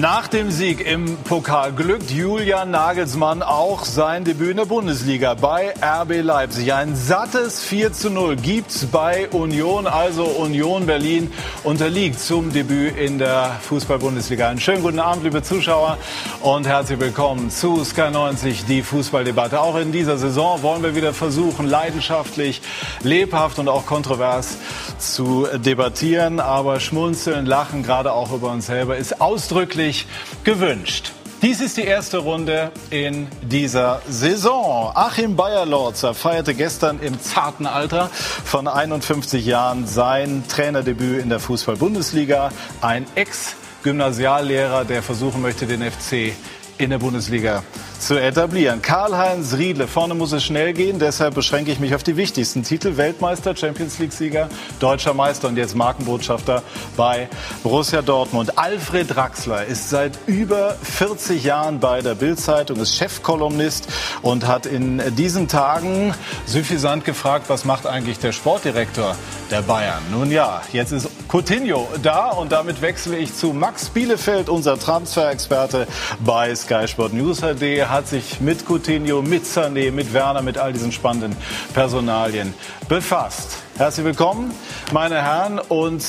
Nach dem Sieg im Pokal glückt Julian Nagelsmann auch sein Debüt in der Bundesliga bei RB Leipzig. Ein sattes 4 zu 0 gibt's bei Union, also Union Berlin unterliegt zum Debüt in der Fußball-Bundesliga. Einen schönen guten Abend, liebe Zuschauer und herzlich willkommen zu Sky 90, die Fußballdebatte. Auch in dieser Saison wollen wir wieder versuchen, leidenschaftlich, lebhaft und auch kontrovers zu debattieren. Aber schmunzeln, lachen, gerade auch über uns selber, ist ausdrücklich herzlich gewünscht. Dies ist die erste Runde in dieser Saison. Achim Bayer-Lorzer feierte gestern im zarten Alter von 51 Jahren sein Trainerdebüt in der Fußball-Bundesliga. Ein Ex-Gymnasiallehrer, der versuchen möchte, den FC in der Bundesliga zu etablieren. Karl-Heinz Riedle, vorne muss es schnell gehen, deshalb beschränke ich mich auf die wichtigsten Titel. Weltmeister, Champions League-Sieger, deutscher Meister und jetzt Markenbotschafter bei Borussia Dortmund. Alfred Draxler ist seit über 40 Jahren bei der Bild-Zeitung, ist Chefkolumnist und hat in diesen Tagen suffisant gefragt, was macht eigentlich der Sportdirektor der Bayern? Nun ja, jetzt ist Coutinho da und damit wechsle ich zu Max Bielefeld, unser Transferexperte bei Sky Sport News HD hat sich mit Coutinho, mit Sané, mit Werner, mit all diesen spannenden Personalien befasst. Herzlich willkommen, meine Herren. Und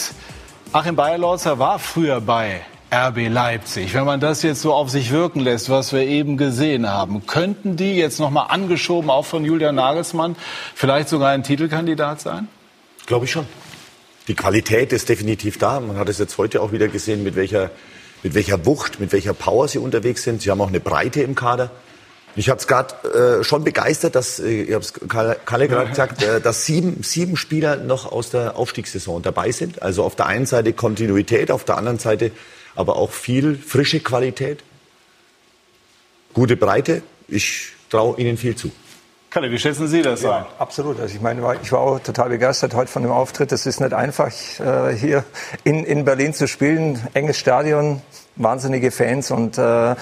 Achim Bayerlorzer war früher bei RB Leipzig. Wenn man das jetzt so auf sich wirken lässt, was wir eben gesehen haben, könnten die jetzt noch mal angeschoben, auch von Julian Nagelsmann, vielleicht sogar ein Titelkandidat sein? Glaube ich schon. Die Qualität ist definitiv da. Man hat es jetzt heute auch wieder gesehen, mit welcher mit welcher Wucht, mit welcher Power sie unterwegs sind. Sie haben auch eine Breite im Kader. Ich habe es gerade äh, schon begeistert, dass äh, ich habe es Kalle gerade gesagt, äh, dass sieben, sieben Spieler noch aus der Aufstiegssaison dabei sind. Also auf der einen Seite Kontinuität, auf der anderen Seite aber auch viel frische Qualität, gute Breite. Ich traue ihnen viel zu. Kalle, wie schätzen Sie das ja, ein? Absolut. Also ich meine, ich war auch total begeistert heute von dem Auftritt. Es ist nicht einfach, äh, hier in, in Berlin zu spielen. Enges Stadion, wahnsinnige Fans und äh,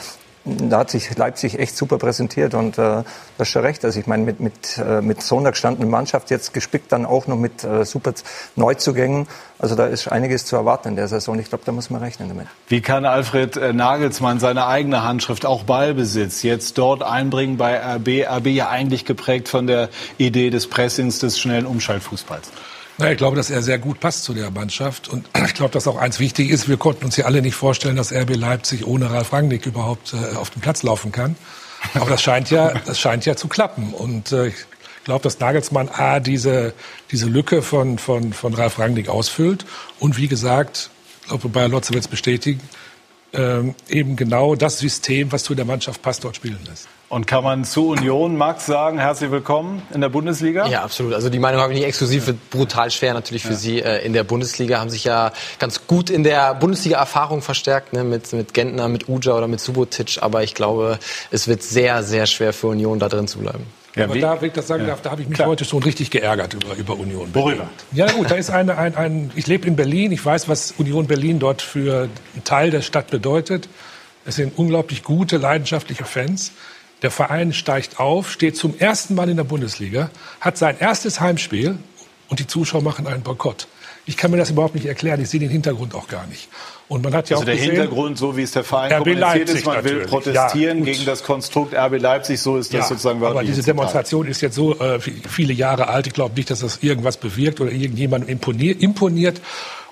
da hat sich Leipzig echt super präsentiert und äh, das ist schon recht. Also ich meine, mit, mit, äh, mit so einer gestandenen Mannschaft, jetzt gespickt dann auch noch mit äh, super Neuzugängen, also da ist einiges zu erwarten in der Saison. Ich glaube, da muss man rechnen damit. Wie kann Alfred äh, Nagelsmann seine eigene Handschrift, auch Ballbesitz, jetzt dort einbringen bei RB? RB ja eigentlich geprägt von der Idee des Pressings, des schnellen Umschaltfußballs. Ja, ich glaube, dass er sehr gut passt zu der Mannschaft. Und ich glaube, dass auch eins wichtig ist. Wir konnten uns ja alle nicht vorstellen, dass RB Leipzig ohne Ralf Rangnick überhaupt äh, auf den Platz laufen kann. Aber das scheint ja, das scheint ja zu klappen. Und äh, ich glaube, dass Nagelsmann A, diese, diese Lücke von, von, von Ralf Rangnick ausfüllt. Und wie gesagt, ich glaube, Bayer Lotze wird es bestätigen, ähm, eben genau das System, was zu der Mannschaft passt, dort spielen lässt. Und kann man zu Union, Max, sagen, herzlich willkommen in der Bundesliga? Ja, absolut. Also die Meinung habe ich nicht exklusiv, wird brutal schwer natürlich für ja. Sie äh, in der Bundesliga. Haben sich ja ganz gut in der Bundesliga-Erfahrung verstärkt, ne, mit, mit Gentner, mit Uja oder mit Subotic. Aber ich glaube, es wird sehr, sehr schwer für Union da drin zu bleiben. Ja, Aber da, wenn ich das sagen ja. darf, da habe ich mich Klar. heute schon richtig geärgert über, über Union. Worüber? Ja gut, da ist eine, ein, ein, ich lebe in Berlin, ich weiß, was Union Berlin dort für einen Teil der Stadt bedeutet. Es sind unglaublich gute, leidenschaftliche Fans. Der Verein steigt auf, steht zum ersten Mal in der Bundesliga, hat sein erstes Heimspiel und die Zuschauer machen einen Boykott. Ich kann mir das überhaupt nicht erklären. Ich sehe den Hintergrund auch gar nicht. Und man hat ja also auch der gesehen, Hintergrund, so wie es der Verein RB kommuniziert ist, man natürlich. will protestieren ja, gegen das Konstrukt RB Leipzig, so ist das ja, sozusagen Aber diese Demonstration ist jetzt so äh, viele Jahre alt. Ich glaube nicht, dass das irgendwas bewirkt oder irgendjemandem imponiert. imponiert.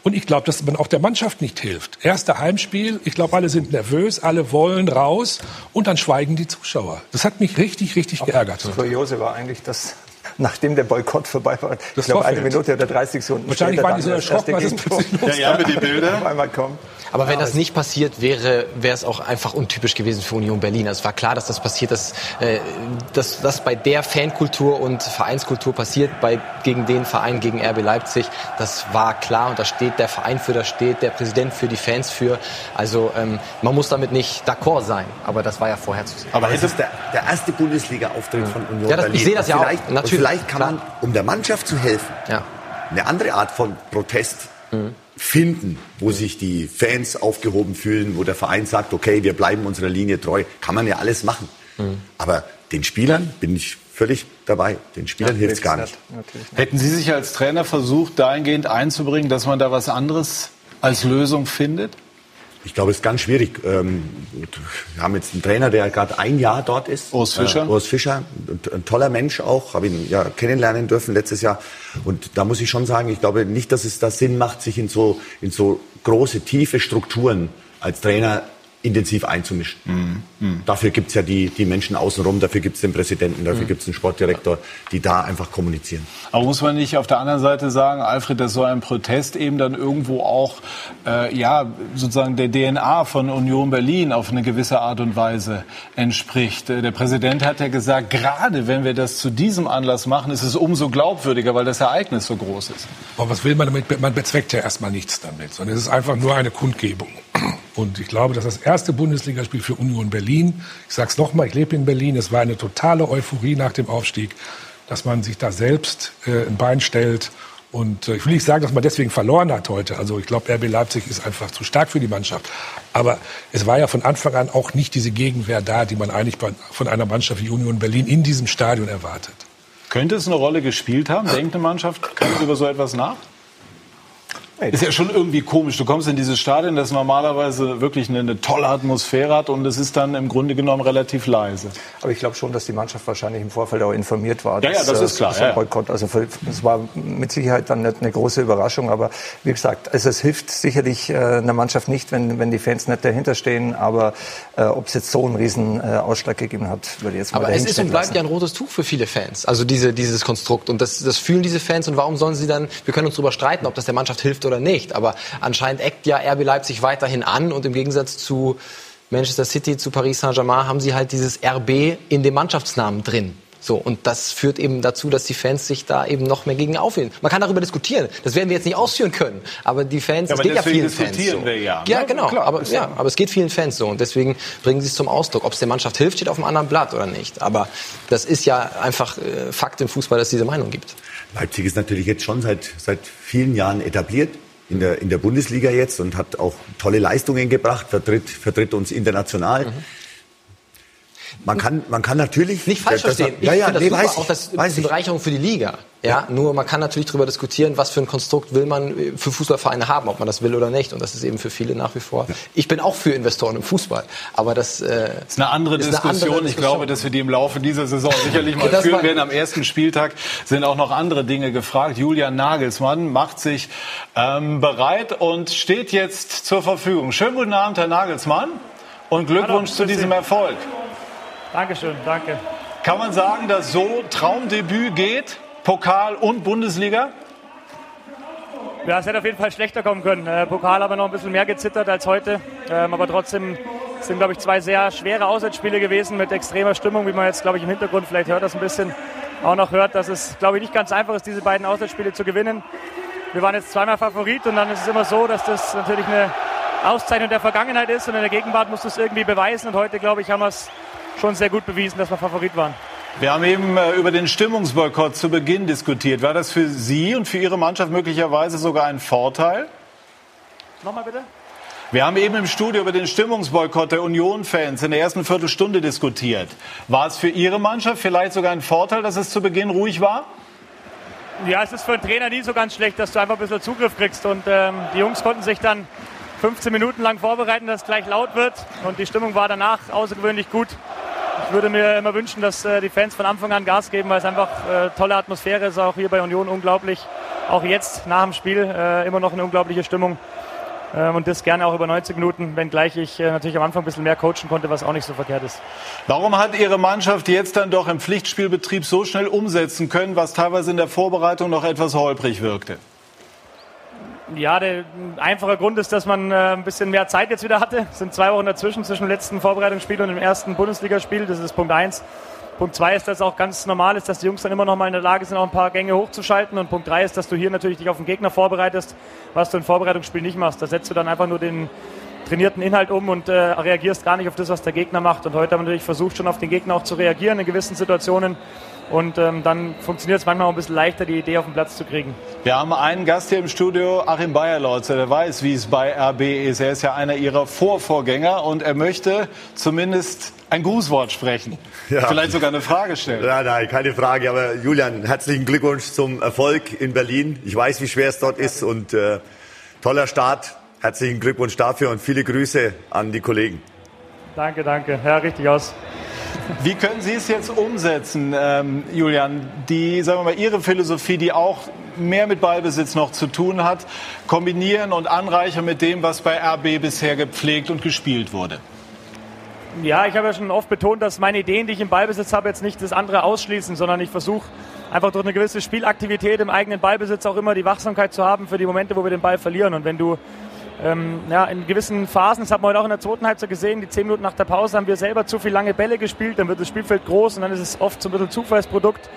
Und ich glaube, dass man auch der Mannschaft nicht hilft. Erste Heimspiel, ich glaube, alle sind nervös, alle wollen raus und dann schweigen die Zuschauer. Das hat mich richtig, richtig geärgert. Das Kuriose war eigentlich, dass nachdem der Boykott vorbei war. Das ich glaube, eine Minute oder 30 Sekunden Wahrscheinlich waren die so erschrocken, was ist plötzlich los Ja, ja, mit den Bildern. einmal kommen. Aber wenn das nicht passiert wäre, wäre es auch einfach untypisch gewesen für Union Berlin. Also es war klar, dass das passiert, dass, äh, dass das bei der Fankultur und Vereinskultur passiert, bei, gegen den Verein, gegen RB Leipzig. Das war klar und da steht der Verein für, da steht der Präsident für, die Fans für. Also ähm, man muss damit nicht d'accord sein, aber das war ja vorher zu sehen. Aber es ist der, der erste Bundesliga-Auftritt von Union ja, das, Berlin. Ich sehe das ja auch, natürlich vielleicht kann man, um der Mannschaft zu helfen, ja. eine andere Art von Protest mhm. finden, wo sich die Fans aufgehoben fühlen, wo der Verein sagt, okay, wir bleiben unserer Linie treu. Kann man ja alles machen. Mhm. Aber den Spielern bin ich völlig dabei. Den Spielern ja, hilft es gar nicht. nicht. Hätten Sie sich als Trainer versucht, dahingehend einzubringen, dass man da was anderes als Lösung findet? Ich glaube, es ist ganz schwierig. Ähm, wir haben jetzt einen Trainer, der gerade ein Jahr dort ist. Urs Fischer. Äh, Urs Fischer, ein toller Mensch auch, habe ihn ja kennenlernen dürfen letztes Jahr. Und da muss ich schon sagen, ich glaube nicht, dass es da Sinn macht, sich in so, in so große, tiefe Strukturen als Trainer intensiv einzumischen. Mhm. Mhm. Dafür gibt's ja die, die Menschen außenrum, dafür gibt's den Präsidenten, dafür mhm. gibt's einen Sportdirektor, die da einfach kommunizieren. Aber muss man nicht auf der anderen Seite sagen, Alfred, dass so ein Protest eben dann irgendwo auch äh, ja sozusagen der DNA von Union Berlin auf eine gewisse Art und Weise entspricht. Äh, der Präsident hat ja gesagt, gerade wenn wir das zu diesem Anlass machen, ist es umso glaubwürdiger, weil das Ereignis so groß ist. Aber was will man damit? Man bezweckt ja erstmal nichts damit, sondern es ist einfach nur eine Kundgebung. Und ich glaube, dass das erste Bundesligaspiel für Union Berlin, ich sage es nochmal, ich lebe in Berlin, es war eine totale Euphorie nach dem Aufstieg, dass man sich da selbst äh, ein Bein stellt. Und äh, ich will nicht sagen, dass man deswegen verloren hat heute. Also ich glaube, RB Leipzig ist einfach zu stark für die Mannschaft. Aber es war ja von Anfang an auch nicht diese Gegenwehr da, die man eigentlich von einer Mannschaft wie Union Berlin in diesem Stadion erwartet. Könnte es eine Rolle gespielt haben? Denkt eine Mannschaft kann über so etwas nach? Ist ja schon irgendwie komisch. Du kommst in dieses Stadion, das normalerweise wirklich eine, eine, tolle Atmosphäre hat und es ist dann im Grunde genommen relativ leise. Aber ich glaube schon, dass die Mannschaft wahrscheinlich im Vorfeld auch informiert war. Ja, ja, das ist klar. Ja, Boykott. Also es war mit Sicherheit dann nicht eine große Überraschung. Aber wie gesagt, also es hilft sicherlich äh, einer Mannschaft nicht, wenn, wenn die Fans nicht dahinter stehen. Aber äh, ob es jetzt so einen riesen äh, Ausschlag gegeben hat, würde ich jetzt mal Aber es ist und bleibt lassen. ja ein rotes Tuch für viele Fans. Also diese, dieses Konstrukt. Und das, das fühlen diese Fans. Und warum sollen sie dann, wir können uns darüber streiten, ob das der Mannschaft hilft oder nicht. Aber anscheinend eckt ja RB Leipzig weiterhin an und im Gegensatz zu Manchester City, zu Paris Saint-Germain haben sie halt dieses RB in dem Mannschaftsnamen drin. So, und das führt eben dazu, dass die Fans sich da eben noch mehr gegen aufhören. Man kann darüber diskutieren. Das werden wir jetzt nicht ausführen können. Aber die Fans, ja, es geht ja vielen Fans so. Wir ja. ja, genau. Klar, aber, ja, aber es geht vielen Fans so. Und deswegen bringen sie es zum Ausdruck. Ob es der Mannschaft hilft, steht auf einem anderen Blatt oder nicht. Aber das ist ja einfach äh, Fakt im Fußball, dass es diese Meinung gibt. Leipzig ist natürlich jetzt schon seit, seit vielen Jahren etabliert in der, in der Bundesliga jetzt und hat auch tolle Leistungen gebracht, vertritt, vertritt uns international. Mhm. Man kann, man kann natürlich nicht falsch verstehen. Ich ja, ja, das nee, weiß auch das weiß ist eine Bereicherung für die Liga. Ja, ja, nur man kann natürlich darüber diskutieren, was für ein Konstrukt will man für Fußballvereine haben, ob man das will oder nicht. Und das ist eben für viele nach wie vor. Ja. Ich bin auch für Investoren im Fußball, aber das, äh, ist eine andere, ist Diskussion. Eine andere Diskussion. Ich glaube, dass wir die im Laufe dieser Saison sicherlich mal führen werden. Am ersten Spieltag sind auch noch andere Dinge gefragt. Julian Nagelsmann macht sich ähm, bereit und steht jetzt zur Verfügung. Schönen guten Abend, Herr Nagelsmann, und Glückwunsch Hallo, zu diesem Erfolg. Dankeschön, danke. Kann man sagen, dass so Traumdebüt geht, Pokal und Bundesliga? Ja, es hätte auf jeden Fall schlechter kommen können. Äh, Pokal aber noch ein bisschen mehr gezittert als heute. Ähm, aber trotzdem sind, glaube ich, zwei sehr schwere Auswärtsspiele gewesen mit extremer Stimmung, wie man jetzt, glaube ich, im Hintergrund vielleicht hört das ein bisschen auch noch hört, dass es, glaube ich, nicht ganz einfach ist, diese beiden Auswärtsspiele zu gewinnen. Wir waren jetzt zweimal Favorit und dann ist es immer so, dass das natürlich eine Auszeichnung der Vergangenheit ist und in der Gegenwart muss es irgendwie beweisen. Und heute, glaube ich, haben wir es schon sehr gut bewiesen, dass wir Favorit waren. Wir haben eben äh, über den Stimmungsboykott zu Beginn diskutiert. War das für Sie und für Ihre Mannschaft möglicherweise sogar ein Vorteil? Nochmal bitte? Wir haben eben im Studio über den Stimmungsboykott der Union-Fans in der ersten Viertelstunde diskutiert. War es für Ihre Mannschaft vielleicht sogar ein Vorteil, dass es zu Beginn ruhig war? Ja, es ist für einen Trainer nie so ganz schlecht, dass du einfach ein bisschen Zugriff kriegst. Und ähm, die Jungs konnten sich dann 15 Minuten lang vorbereiten, dass es gleich laut wird. Und die Stimmung war danach außergewöhnlich gut. Ich würde mir immer wünschen, dass äh, die Fans von Anfang an Gas geben, weil es einfach äh, tolle Atmosphäre ist, auch hier bei Union unglaublich. Auch jetzt nach dem Spiel äh, immer noch eine unglaubliche Stimmung. Ähm, und das gerne auch über 90 Minuten, wenngleich ich äh, natürlich am Anfang ein bisschen mehr coachen konnte, was auch nicht so verkehrt ist. Warum hat Ihre Mannschaft jetzt dann doch im Pflichtspielbetrieb so schnell umsetzen können, was teilweise in der Vorbereitung noch etwas holprig wirkte? Ja, der einfache Grund ist, dass man äh, ein bisschen mehr Zeit jetzt wieder hatte. Es sind zwei Wochen dazwischen, zwischen dem letzten Vorbereitungsspiel und dem ersten Bundesligaspiel. Das ist Punkt eins. Punkt zwei ist, dass es auch ganz normal ist, dass die Jungs dann immer noch mal in der Lage sind, auch ein paar Gänge hochzuschalten. Und Punkt drei ist, dass du hier natürlich dich auf den Gegner vorbereitest, was du im Vorbereitungsspiel nicht machst. Da setzt du dann einfach nur den trainierten Inhalt um und äh, reagierst gar nicht auf das, was der Gegner macht. Und heute haben wir natürlich versucht, schon auf den Gegner auch zu reagieren in gewissen Situationen. Und ähm, dann funktioniert es manchmal auch ein bisschen leichter, die Idee auf den Platz zu kriegen. Wir haben einen Gast hier im Studio, Achim Bayerlautzer, der weiß, wie es bei RB ist. Er ist ja einer Ihrer Vorvorgänger und er möchte zumindest ein Grußwort sprechen. Ja. Vielleicht sogar eine Frage stellen. Nein, nein, keine Frage. Aber Julian, herzlichen Glückwunsch zum Erfolg in Berlin. Ich weiß, wie schwer es dort ist und äh, toller Start Herzlichen Glückwunsch dafür und viele Grüße an die Kollegen. Danke, danke. Ja, richtig aus. Wie können Sie es jetzt umsetzen, ähm, Julian? Die, sagen wir mal, Ihre Philosophie, die auch mehr mit Ballbesitz noch zu tun hat, kombinieren und anreichern mit dem, was bei RB bisher gepflegt und gespielt wurde? Ja, ich habe ja schon oft betont, dass meine Ideen, die ich im Ballbesitz habe, jetzt nicht das andere ausschließen, sondern ich versuche einfach durch eine gewisse Spielaktivität im eigenen Ballbesitz auch immer die Wachsamkeit zu haben für die Momente, wo wir den Ball verlieren. Und wenn du ähm, ja, in gewissen Phasen, das hat man heute auch in der zweiten Halbzeit gesehen, die zehn Minuten nach der Pause haben wir selber zu viel lange Bälle gespielt, dann wird das Spielfeld groß und dann ist es oft so ein bisschen Zufallsprodukt.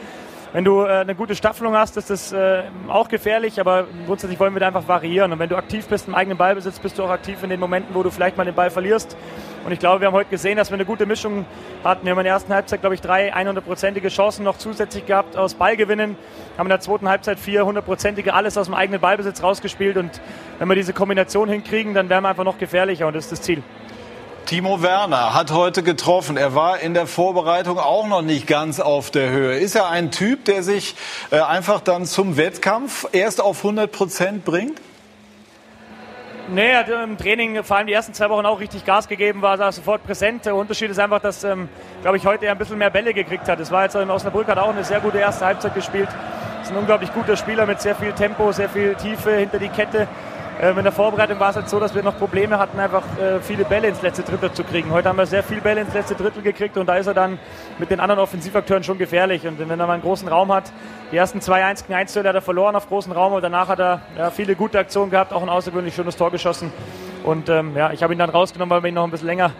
Wenn du äh, eine gute Staffelung hast, ist das äh, auch gefährlich, aber grundsätzlich wollen wir da einfach variieren. Und wenn du aktiv bist im eigenen Ballbesitz, bist du auch aktiv in den Momenten, wo du vielleicht mal den Ball verlierst. Und ich glaube, wir haben heute gesehen, dass wir eine gute Mischung hatten. Wir haben in der ersten Halbzeit, glaube ich, drei 100-prozentige Chancen noch zusätzlich gehabt aus Ballgewinnen. Haben in der zweiten Halbzeit vier 100-prozentige, alles aus dem eigenen Ballbesitz rausgespielt. Und wenn wir diese Kombination hinkriegen, dann werden wir einfach noch gefährlicher und das ist das Ziel. Timo Werner hat heute getroffen. Er war in der Vorbereitung auch noch nicht ganz auf der Höhe. Ist er ein Typ, der sich äh, einfach dann zum Wettkampf erst auf 100 Prozent bringt? Nee, er hat im Training vor allem die ersten zwei Wochen auch richtig Gas gegeben, war da sofort präsent. Der Unterschied ist einfach, dass, ähm, glaube ich, heute er ein bisschen mehr Bälle gekriegt hat. Es war jetzt in Osnabrück, hat auch eine sehr gute erste Halbzeit gespielt. Ist ein unglaublich guter Spieler mit sehr viel Tempo, sehr viel Tiefe hinter die Kette. Ähm, in der Vorbereitung war es halt so, dass wir noch Probleme hatten, einfach äh, viele Bälle ins letzte Drittel zu kriegen. Heute haben wir sehr viele Bälle ins letzte Drittel gekriegt und da ist er dann mit den anderen Offensivakteuren schon gefährlich. Und wenn er mal einen großen Raum hat, die ersten zwei 1 gegen 1 hat er verloren auf großen Raum und danach hat er ja, viele gute Aktionen gehabt, auch ein außergewöhnlich schönes Tor geschossen. Und ähm, ja, ich habe ihn dann rausgenommen, weil wir ihn noch ein bisschen länger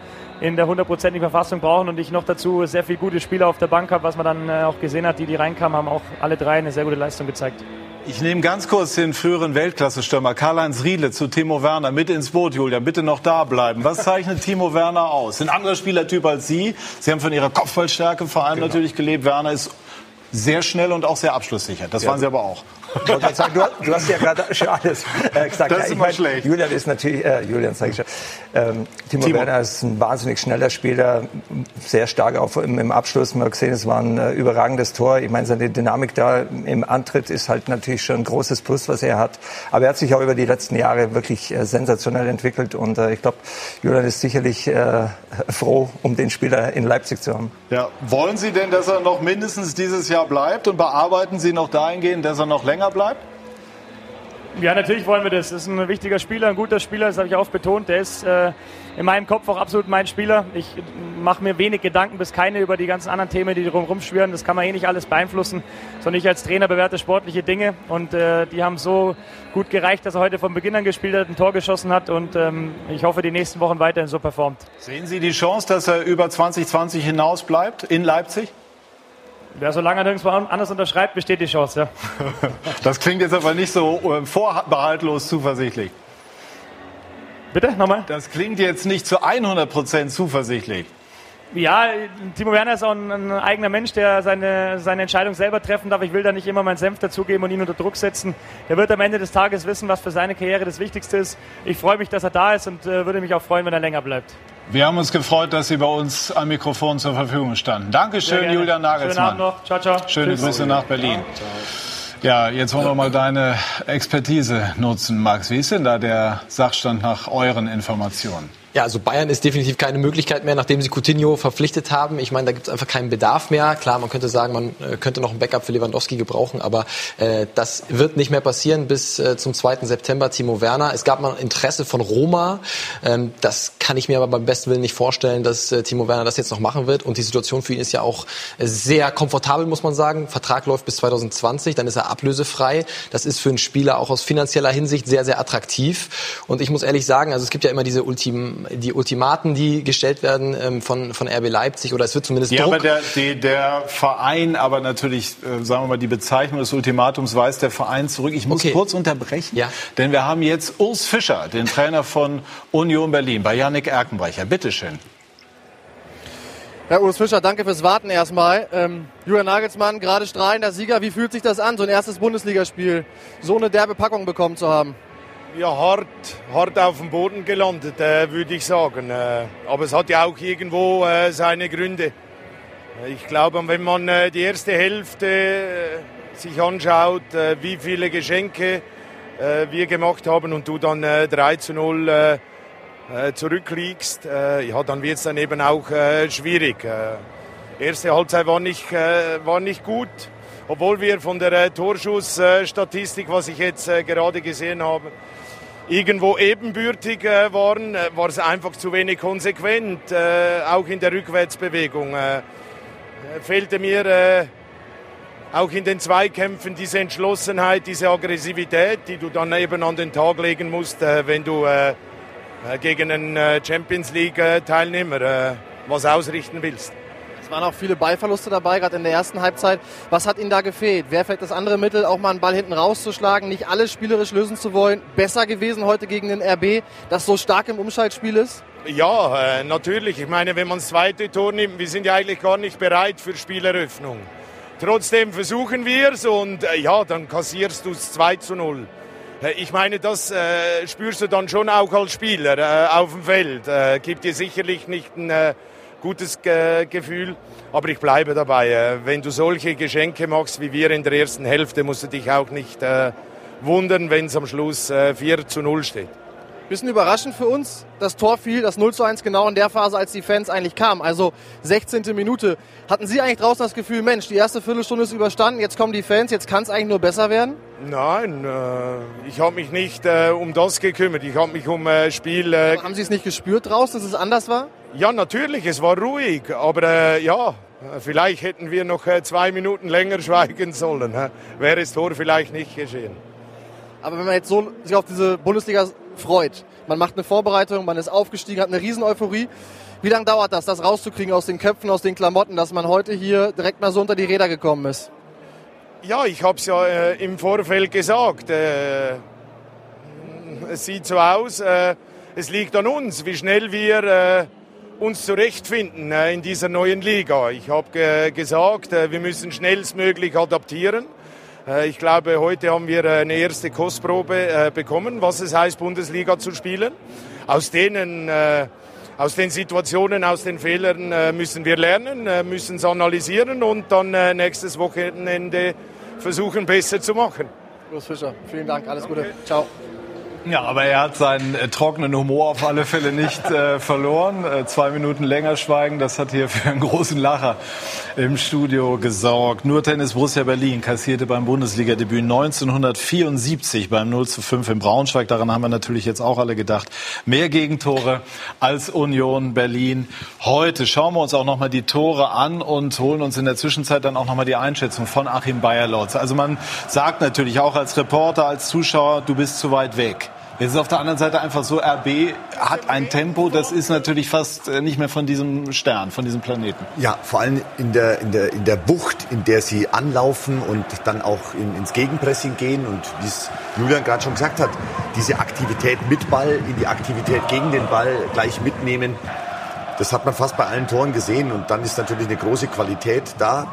in der hundertprozentigen Verfassung brauchen und ich noch dazu sehr viele gute Spieler auf der Bank habe, was man dann äh, auch gesehen hat, die, die reinkamen, haben auch alle drei eine sehr gute Leistung gezeigt. Ich nehme ganz kurz den früheren Weltklasse-Stürmer Karl-Heinz Riedle zu Timo Werner mit ins Boot, Julia. Bitte noch da bleiben. Was zeichnet Timo Werner aus? Ein anderer Spielertyp als Sie. Sie haben von Ihrer Kopfballstärke vor allem genau. natürlich gelebt. Werner ist sehr schnell und auch sehr abschlusssicher. Das ja. waren Sie aber auch. Sagen, du, du, hast ja gerade schon alles äh, gesagt. Das ist ja, immer mein, schlecht. Julian ist natürlich, äh, Julian sage ich schon. Ähm, Timo, Timo, Werner ist ein wahnsinnig schneller Spieler, sehr stark auch im, im Abschluss. Man hat gesehen, es war ein äh, überragendes Tor. Ich meine, seine Dynamik da im Antritt ist halt natürlich schon ein großes Plus, was er hat. Aber er hat sich auch über die letzten Jahre wirklich äh, sensationell entwickelt und äh, ich glaube, Julian ist sicherlich äh, froh, um den Spieler in Leipzig zu haben. Ja, wollen Sie denn, dass er noch mindestens dieses Jahr bleibt und bearbeiten Sie noch dahingehend, dass er noch länger länger bleibt? Ja, natürlich wollen wir das. Das ist ein wichtiger Spieler, ein guter Spieler, das habe ich oft betont. Der ist äh, in meinem Kopf auch absolut mein Spieler. Ich mache mir wenig Gedanken bis keine über die ganzen anderen Themen, die drumherum schwirren. Das kann man eh nicht alles beeinflussen, sondern ich als Trainer bewerte sportliche Dinge. Und äh, die haben so gut gereicht, dass er heute von Beginn an gespielt hat, ein Tor geschossen hat. Und ähm, ich hoffe, die nächsten Wochen weiterhin so performt. Sehen Sie die Chance, dass er über 2020 hinaus bleibt in Leipzig? Wer so lange nirgendwo anders unterschreibt, besteht die Chance. Ja. Das klingt jetzt aber nicht so äh, vorbehaltlos zuversichtlich. Bitte, nochmal? Das klingt jetzt nicht zu 100 Prozent zuversichtlich. Ja, Timo Werner ist auch ein, ein, eigener Mensch, der seine, seine Entscheidung selber treffen darf. Ich will da nicht immer meinen Senf dazugeben und ihn unter Druck setzen. Er wird am Ende des Tages wissen, was für seine Karriere das Wichtigste ist. Ich freue mich, dass er da ist und äh, würde mich auch freuen, wenn er länger bleibt. Wir haben uns gefreut, dass Sie bei uns am Mikrofon zur Verfügung standen. Dankeschön, Julian Nagelsmann. Schönen Abend noch. Ciao, ciao. Schöne Tschüss. Grüße nach Berlin. Ja, jetzt wollen wir mal deine Expertise nutzen, Max. Wie ist denn da der Sachstand nach euren Informationen? Ja, also Bayern ist definitiv keine Möglichkeit mehr, nachdem sie Coutinho verpflichtet haben. Ich meine, da gibt es einfach keinen Bedarf mehr. Klar, man könnte sagen, man äh, könnte noch ein Backup für Lewandowski gebrauchen, aber äh, das wird nicht mehr passieren bis äh, zum 2. September. Timo Werner. Es gab mal Interesse von Roma. Ähm, das kann ich mir aber beim besten Willen nicht vorstellen, dass äh, Timo Werner das jetzt noch machen wird. Und die Situation für ihn ist ja auch äh, sehr komfortabel, muss man sagen. Vertrag läuft bis 2020, dann ist er ablösefrei. Das ist für einen Spieler auch aus finanzieller Hinsicht sehr, sehr attraktiv. Und ich muss ehrlich sagen, also es gibt ja immer diese Ultim die Ultimaten, die gestellt werden ähm, von, von RB Leipzig, oder es wird zumindest ja, Druck. aber der, die, der Verein, aber natürlich, äh, sagen wir mal, die Bezeichnung des Ultimatums weist der Verein zurück. Ich muss okay. kurz unterbrechen, ja. denn wir haben jetzt Urs Fischer, den Trainer von Union Berlin, bei Yannick Erkenbrecher. Bitte schön. Herr Urs Fischer, danke fürs Warten erstmal. Ähm, Julian Nagelsmann, gerade strahlender Sieger. Wie fühlt sich das an, so ein erstes Bundesligaspiel, so eine derbe Packung bekommen zu haben? Ja, hart, hart auf dem Boden gelandet, äh, würde ich sagen. Äh, aber es hat ja auch irgendwo äh, seine Gründe. Ich glaube, wenn man äh, die erste Hälfte äh, sich anschaut, äh, wie viele Geschenke äh, wir gemacht haben und du dann äh, 3 zu 0 äh, äh, zurückliegst, äh, ja, dann wird es dann eben auch äh, schwierig. Äh, erste Halbzeit war nicht, äh, war nicht gut, obwohl wir von der äh, Torschussstatistik, was ich jetzt äh, gerade gesehen habe, irgendwo ebenbürtig äh, waren, äh, war es einfach zu wenig konsequent, äh, auch in der Rückwärtsbewegung. Äh, fehlte mir äh, auch in den Zweikämpfen diese Entschlossenheit, diese Aggressivität, die du dann eben an den Tag legen musst, äh, wenn du äh, äh, gegen einen äh, Champions League-Teilnehmer äh, was ausrichten willst. Es waren auch viele Ballverluste dabei, gerade in der ersten Halbzeit. Was hat Ihnen da gefehlt? Wäre vielleicht das andere Mittel, auch mal einen Ball hinten rauszuschlagen, nicht alles spielerisch lösen zu wollen, besser gewesen heute gegen den RB, das so stark im Umschaltspiel ist? Ja, äh, natürlich. Ich meine, wenn man das zweite Tor nimmt, wir sind ja eigentlich gar nicht bereit für Spieleröffnung. Trotzdem versuchen wir es und äh, ja, dann kassierst du es 2 zu 0. Äh, ich meine, das äh, spürst du dann schon auch als Spieler äh, auf dem Feld. Gibt dir sicherlich nicht ein gutes äh, Gefühl, aber ich bleibe dabei. Äh, wenn du solche Geschenke machst wie wir in der ersten Hälfte, musst du dich auch nicht äh, wundern, wenn es am Schluss äh, 4 zu 0 steht. Bisschen überraschend für uns. Das Tor fiel, das 0 zu 1 genau in der Phase, als die Fans eigentlich kamen. Also 16. Minute. Hatten Sie eigentlich draußen das Gefühl, Mensch, die erste Viertelstunde ist überstanden, jetzt kommen die Fans, jetzt kann es eigentlich nur besser werden? Nein, äh, ich habe mich nicht äh, um das gekümmert. Ich habe mich um äh, Spiel. Äh, haben Sie es nicht gespürt draußen, dass es anders war? ja, natürlich, es war ruhig, aber äh, ja, vielleicht hätten wir noch äh, zwei Minuten länger schweigen sollen. Wäre das Tor vielleicht nicht geschehen. Aber wenn man jetzt so sich auf diese Bundesliga freut, man macht eine Vorbereitung, man ist aufgestiegen, hat eine riesen Euphorie. Wie lange dauert das, das rauszukriegen aus den Köpfen, aus den Klamotten, dass man heute hier direkt mal so unter die Räder gekommen ist? Ja, ich habe es ja äh, im Vorfeld gesagt. Äh, es sieht so aus, äh, es liegt an uns, wie schnell wir äh, uns zurechtfinden äh, in dieser neuen Liga. Ich habe ge gesagt, äh, wir müssen schnellstmöglich adaptieren. Äh, ich glaube, heute haben wir äh, eine erste Kostprobe äh, bekommen, was es heißt, Bundesliga zu spielen. Aus denen aus den Situationen, aus den Fehlern müssen wir lernen, müssen es analysieren und dann nächstes Wochenende versuchen, besser zu machen. Urs Fischer, vielen Dank, alles Gute. Ciao. Ja, aber er hat seinen äh, trockenen Humor auf alle Fälle nicht äh, verloren. Äh, zwei Minuten länger schweigen, das hat hier für einen großen Lacher im Studio gesorgt. Nur Tennis Borussia Berlin kassierte beim Bundesliga-Debüt 1974 beim 0 zu 5 in Braunschweig. Daran haben wir natürlich jetzt auch alle gedacht. Mehr Gegentore als Union Berlin. Heute schauen wir uns auch nochmal die Tore an und holen uns in der Zwischenzeit dann auch nochmal die Einschätzung von Achim Bayerlotz. Also man sagt natürlich auch als Reporter, als Zuschauer, du bist zu weit weg. Es ist auf der anderen Seite einfach so, RB hat ein Tempo, das ist natürlich fast äh, nicht mehr von diesem Stern, von diesem Planeten. Ja, vor allem in der, in der, in der Wucht, in der sie anlaufen und dann auch in, ins Gegenpressing gehen und wie es Julian gerade schon gesagt hat, diese Aktivität mit Ball in die Aktivität gegen den Ball gleich mitnehmen. Das hat man fast bei allen Toren gesehen und dann ist natürlich eine große Qualität da.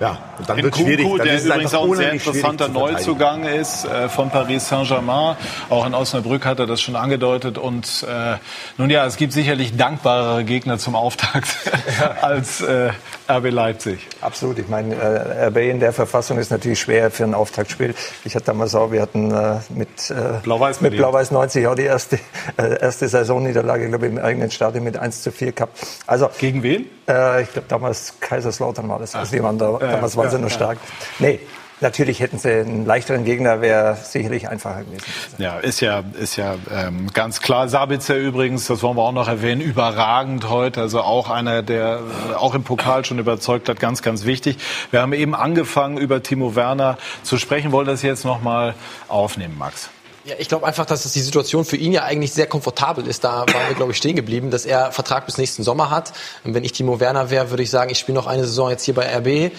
Ja, und dann In wird schwierig. Dann der ist übrigens auch ein sehr interessanter. Neuzugang ist äh, von Paris Saint-Germain. Auch in Osnabrück hat er das schon angedeutet. Und äh, nun ja, es gibt sicherlich dankbarere Gegner zum Auftakt als äh, RB Leipzig. Absolut. Ich meine, äh, RB in der Verfassung ist natürlich schwer für ein Auftaktspiel. Ich hatte damals auch, wir hatten äh, mit, äh, Blau-Weiß mit. Blau-Weiß 90 auch die erste, äh, erste Saisonniederlage, glaube ich, im eigenen Stadion mit 1 zu 4 gehabt. Also, Gegen wen? äh, ich glaube, damals Kaiserslautern war das. Also, die waren damals waren sie ja, ja. stark. Nee, natürlich hätten sie einen leichteren Gegner, wäre sicherlich einfacher gewesen. Ja, ist ja, ist ja ähm, ganz klar. Sabitzer übrigens, das wollen wir auch noch erwähnen, überragend heute. Also auch einer, der äh, auch im Pokal schon überzeugt hat, ganz, ganz wichtig. Wir haben eben angefangen, über Timo Werner zu sprechen. Wollen das jetzt noch mal aufnehmen, Max? Ja, ich glaube einfach, dass es die Situation für ihn ja eigentlich sehr komfortabel ist. Da waren wir, glaube ich, stehen geblieben, dass er Vertrag bis nächsten Sommer hat. Und wenn ich Timo Werner wäre, würde ich sagen, ich spiele noch eine Saison jetzt hier bei RB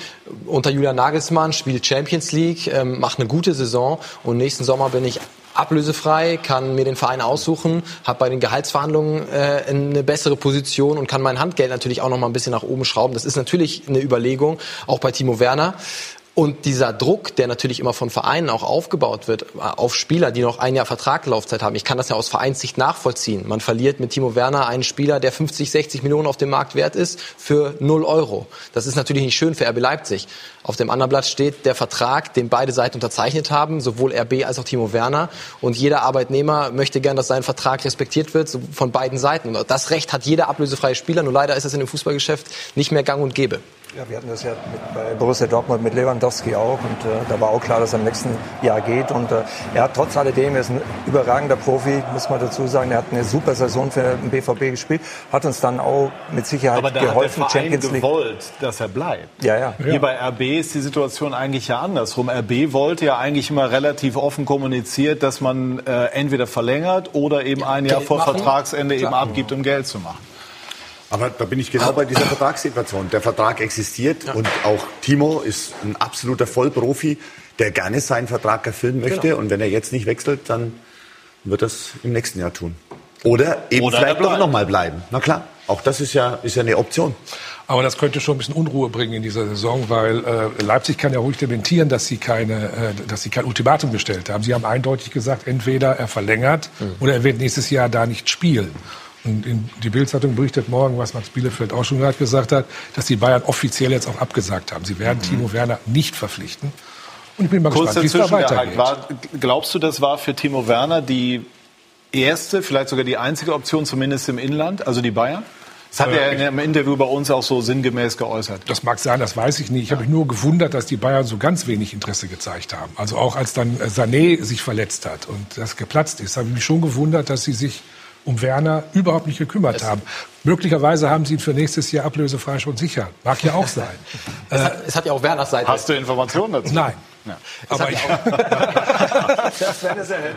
unter Julian Nagelsmann, spiele Champions League, ähm, mache eine gute Saison und nächsten Sommer bin ich ablösefrei, kann mir den Verein aussuchen, habe bei den Gehaltsverhandlungen äh, eine bessere Position und kann mein Handgeld natürlich auch noch mal ein bisschen nach oben schrauben. Das ist natürlich eine Überlegung, auch bei Timo Werner. Und dieser Druck, der natürlich immer von Vereinen auch aufgebaut wird, äh, auf Spieler, die noch ein Jahr Vertraglaufzeit haben. Ich kann das ja aus Vereinssicht nachvollziehen. Man verliert mit Timo Werner einen Spieler, der 50, 60 Millionen auf dem Markt wert ist, für 0 Euro. Das ist natürlich nicht schön für RB Leipzig. Auf dem anderen Blatt steht der Vertrag, den beide Seiten unterzeichnet haben, sowohl RB als auch Timo Werner. Und jeder Arbeitnehmer möchte gern, dass sein Vertrag respektiert wird, von beiden Seiten. Und das Recht hat jeder ablösefreie Spieler. Nur leider ist das in dem Fußballgeschäft nicht mehr gang und gäbe. Ja, wir hatten das ja mit, bei Borussia Dortmund mit Lewandowski auch und äh, da war auch klar, dass er im nächsten Jahr geht und äh, er hat trotz alledem, er ist ein überragender Profi, muss man dazu sagen, er hat eine super Saison für den BVB gespielt, hat uns dann auch mit Sicherheit Aber da geholfen, hat der Verein Champions League. gewollt, dass er bleibt. Ja, ja. Hier bei RB ist die Situation eigentlich ja andersrum. RB wollte ja eigentlich immer relativ offen kommuniziert, dass man äh, entweder verlängert oder eben ein Jahr Geld vor machen. Vertragsende eben Klar. abgibt, um Geld zu machen. Aber da bin ich genau bei dieser Vertragssituation. Der Vertrag existiert und auch Timo ist ein absoluter Vollprofi, der gerne seinen Vertrag erfüllen möchte. Genau. Und wenn er jetzt nicht wechselt, dann wird er es im nächsten Jahr tun. Oder eben Oder er vielleicht doch bleibt. noch mal bleiben. Na klar, auch das ist ja, ist ja eine Option. Aber das könnte schon ein bisschen Unruhe bringen in dieser Saison, weil äh, Leipzig kann ja ruhig dementieren, dass sie keine, äh, dass sie kein Ultimatum gestellt haben. Sie haben eindeutig gesagt, entweder er verlängert oder er wird nächstes Jahr da nicht spielen. Und in, die Bildzeitung berichtet morgen, was Max Bielefeld auch schon gerade gesagt hat, dass die Bayern offiziell jetzt auch abgesagt haben. Sie werden Timo Werner nicht verpflichten. Und ich bin mal Kurz gespannt, wie es da weitergeht. war, glaubst du, das war für Timo Werner die erste, vielleicht sogar die einzige Option, zumindest im Inland, also die Bayern? Das hat Äh, er in einem Interview bei uns auch so sinngemäß geäußert. Das mag sein, das weiß ich nicht. Ich habe mich nur gewundert, dass die Bayern so ganz wenig Interesse gezeigt haben. Also auch als dann Sané sich verletzt hat und das geplatzt ist, habe ich mich schon gewundert, dass sie sich um Werner überhaupt nicht gekümmert haben. Möglicherweise haben sie ihn für nächstes Jahr ablösefrei schon sicher. Mag ja auch sein. Es hat, es hat ja auch Werners Seite. Hast du Informationen dazu? Nein. Ja. Aber ich, Das wäre sehr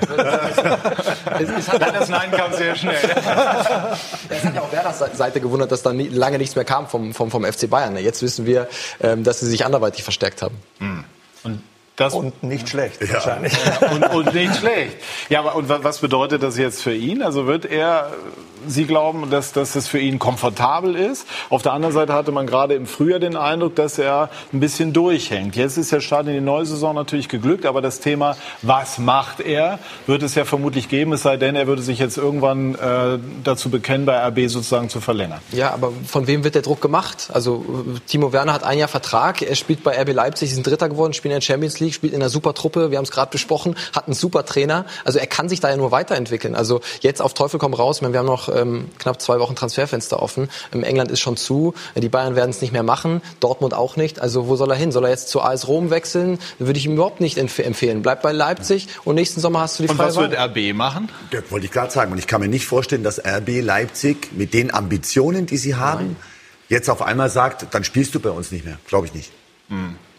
Es, Das Nein kam sehr schnell. es hat ja auch Werners Seite gewundert, dass da nie, lange nichts mehr kam vom, vom, vom FC Bayern. Jetzt wissen wir, ähm, dass sie sich anderweitig verstärkt haben. Und das Und nicht schlecht, wahrscheinlich. und, und nicht schlecht. Ja, aber und wa- was bedeutet das jetzt für ihn? Also wird er, Sie glauben, dass, dass das für ihn komfortabel ist? Auf der anderen Seite hatte man gerade im Frühjahr den Eindruck, dass er ein bisschen durchhängt. Jetzt ist der Start in die neue Saison natürlich geglückt, aber das Thema, was macht er, wird es ja vermutlich geben, es sei denn, er würde sich jetzt irgendwann äh, dazu bekennen, bei RB sozusagen zu verlängern. Ja, aber von wem wird der Druck gemacht? Also Timo Werner hat ein Jahr Vertrag, er spielt bei RB Leipzig, sie sind Dritter geworden, spielt in der Champions League, spielt in einer super Truppe, wir haben es gerade besprochen, hat einen super Trainer. Also er kann sich da ja nur weiterentwickeln. Also jetzt auf Teufel komm raus, meine, wir haben noch ähm, knapp zwei Wochen Transferfenster offen. Ähm, England ist schon zu, die Bayern werden es nicht mehr machen, Dortmund auch nicht. Also wo soll er hin? Soll er jetzt zu AS Rom wechseln? Würde ich ihm überhaupt nicht empf empfehlen. Bleib bei Leipzig und nächsten Sommer hast du die Und freie was Wahl. wird RB machen? Das wollte ich gerade sagen. Und ich kann mir nicht vorstellen, dass RB Leipzig mit den Ambitionen, die sie haben, jetzt auf einmal sagt, dann spielst du bei uns nicht mehr. Glaube ich nicht.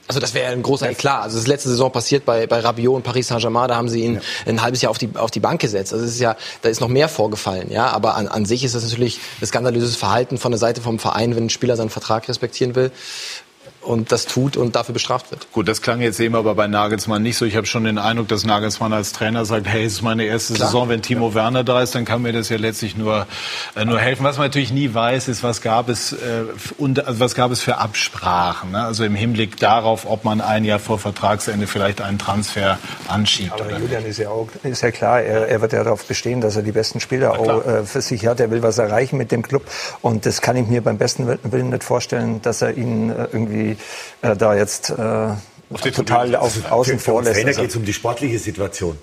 Also das wäre ein großer Eklat. Also das ist letzte Saison passiert bei, bei Rabiot und Paris Saint-Germain, da haben sie ihn ein halbes Jahr auf die, auf die Bank gesetzt. Also es ist ja, da ist noch mehr vorgefallen, ja. Aber an, an sich ist das natürlich ein skandalöses Verhalten von der Seite vom Verein, wenn ein Spieler seinen Vertrag respektieren will und das tut und dafür bestraft wird. Gut, das klang jetzt eben aber bei Nagelsmann nicht so. Ich habe schon den Eindruck, dass Nagelsmann als Trainer sagt, hey, es ist meine erste Saison, wenn Timo Werner da ist, dann kann mir das ja letztlich nur, äh, nur helfen. Was man natürlich nie weiß, ist, was gab es, äh, und, also was gab es für Absprachen. Ne? Also im Hinblick darauf, ob man ein Jahr vor Vertragsende vielleicht einen Transfer anschiebt. Aber Julian ist ja auch ist ja klar, er, er wird ja darauf bestehen, dass er die besten Spieler auch äh, für sich hat. Er will was erreichen mit dem Club und das kann ich mir beim besten Willen nicht vorstellen, dass er ihn äh, irgendwie äh, da jetzt äh, total auf, außen Für, für vor lässt. Trainer Also- geht es um die sportliche Situation.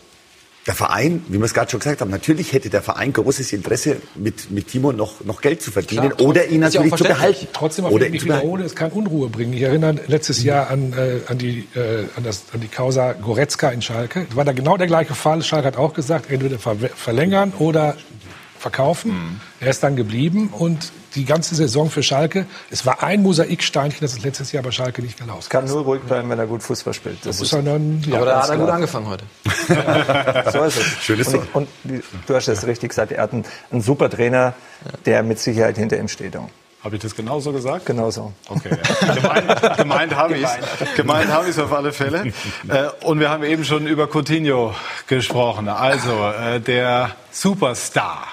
Der Verein, wie wir es gerade schon gesagt haben, natürlich hätte der Verein großes Interesse, mit, mit Timo noch, noch Geld zu verdienen Klar, oder ihn natürlich zu behalten. Trotzdem, auch oder ihn wiederhole, es kann Unruhe bringen. Ich erinnere letztes Jahr an, äh, an, die, äh, an, das, an die Causa Goretzka in Schalke. Es war da genau der gleiche Fall. Schalke hat auch gesagt, entweder ver verlängern oder verkaufen. Er ist dann geblieben und die ganze Saison für Schalke, es war ein Mosaiksteinchen, das ist letztes Jahr bei Schalke nicht gelaufen. kann nur ruhig bleiben, wenn er gut Fußball spielt. Das ist, Sondern, ja, Aber da hat er gut angefangen heute. so ist es. Schönes und, Tor. ich, und die- du hast es richtig gesagt, er hat einen, einen super Trainer, der mit Sicherheit hinter ihm steht. Habe ich das genauso gesagt? Genauso. Okay, ja. gemeint, gemeint habe ich es. Gemeint habe ich es auf alle Fälle. Äh, und wir haben eben schon über Coutinho gesprochen. Also äh, der Superstar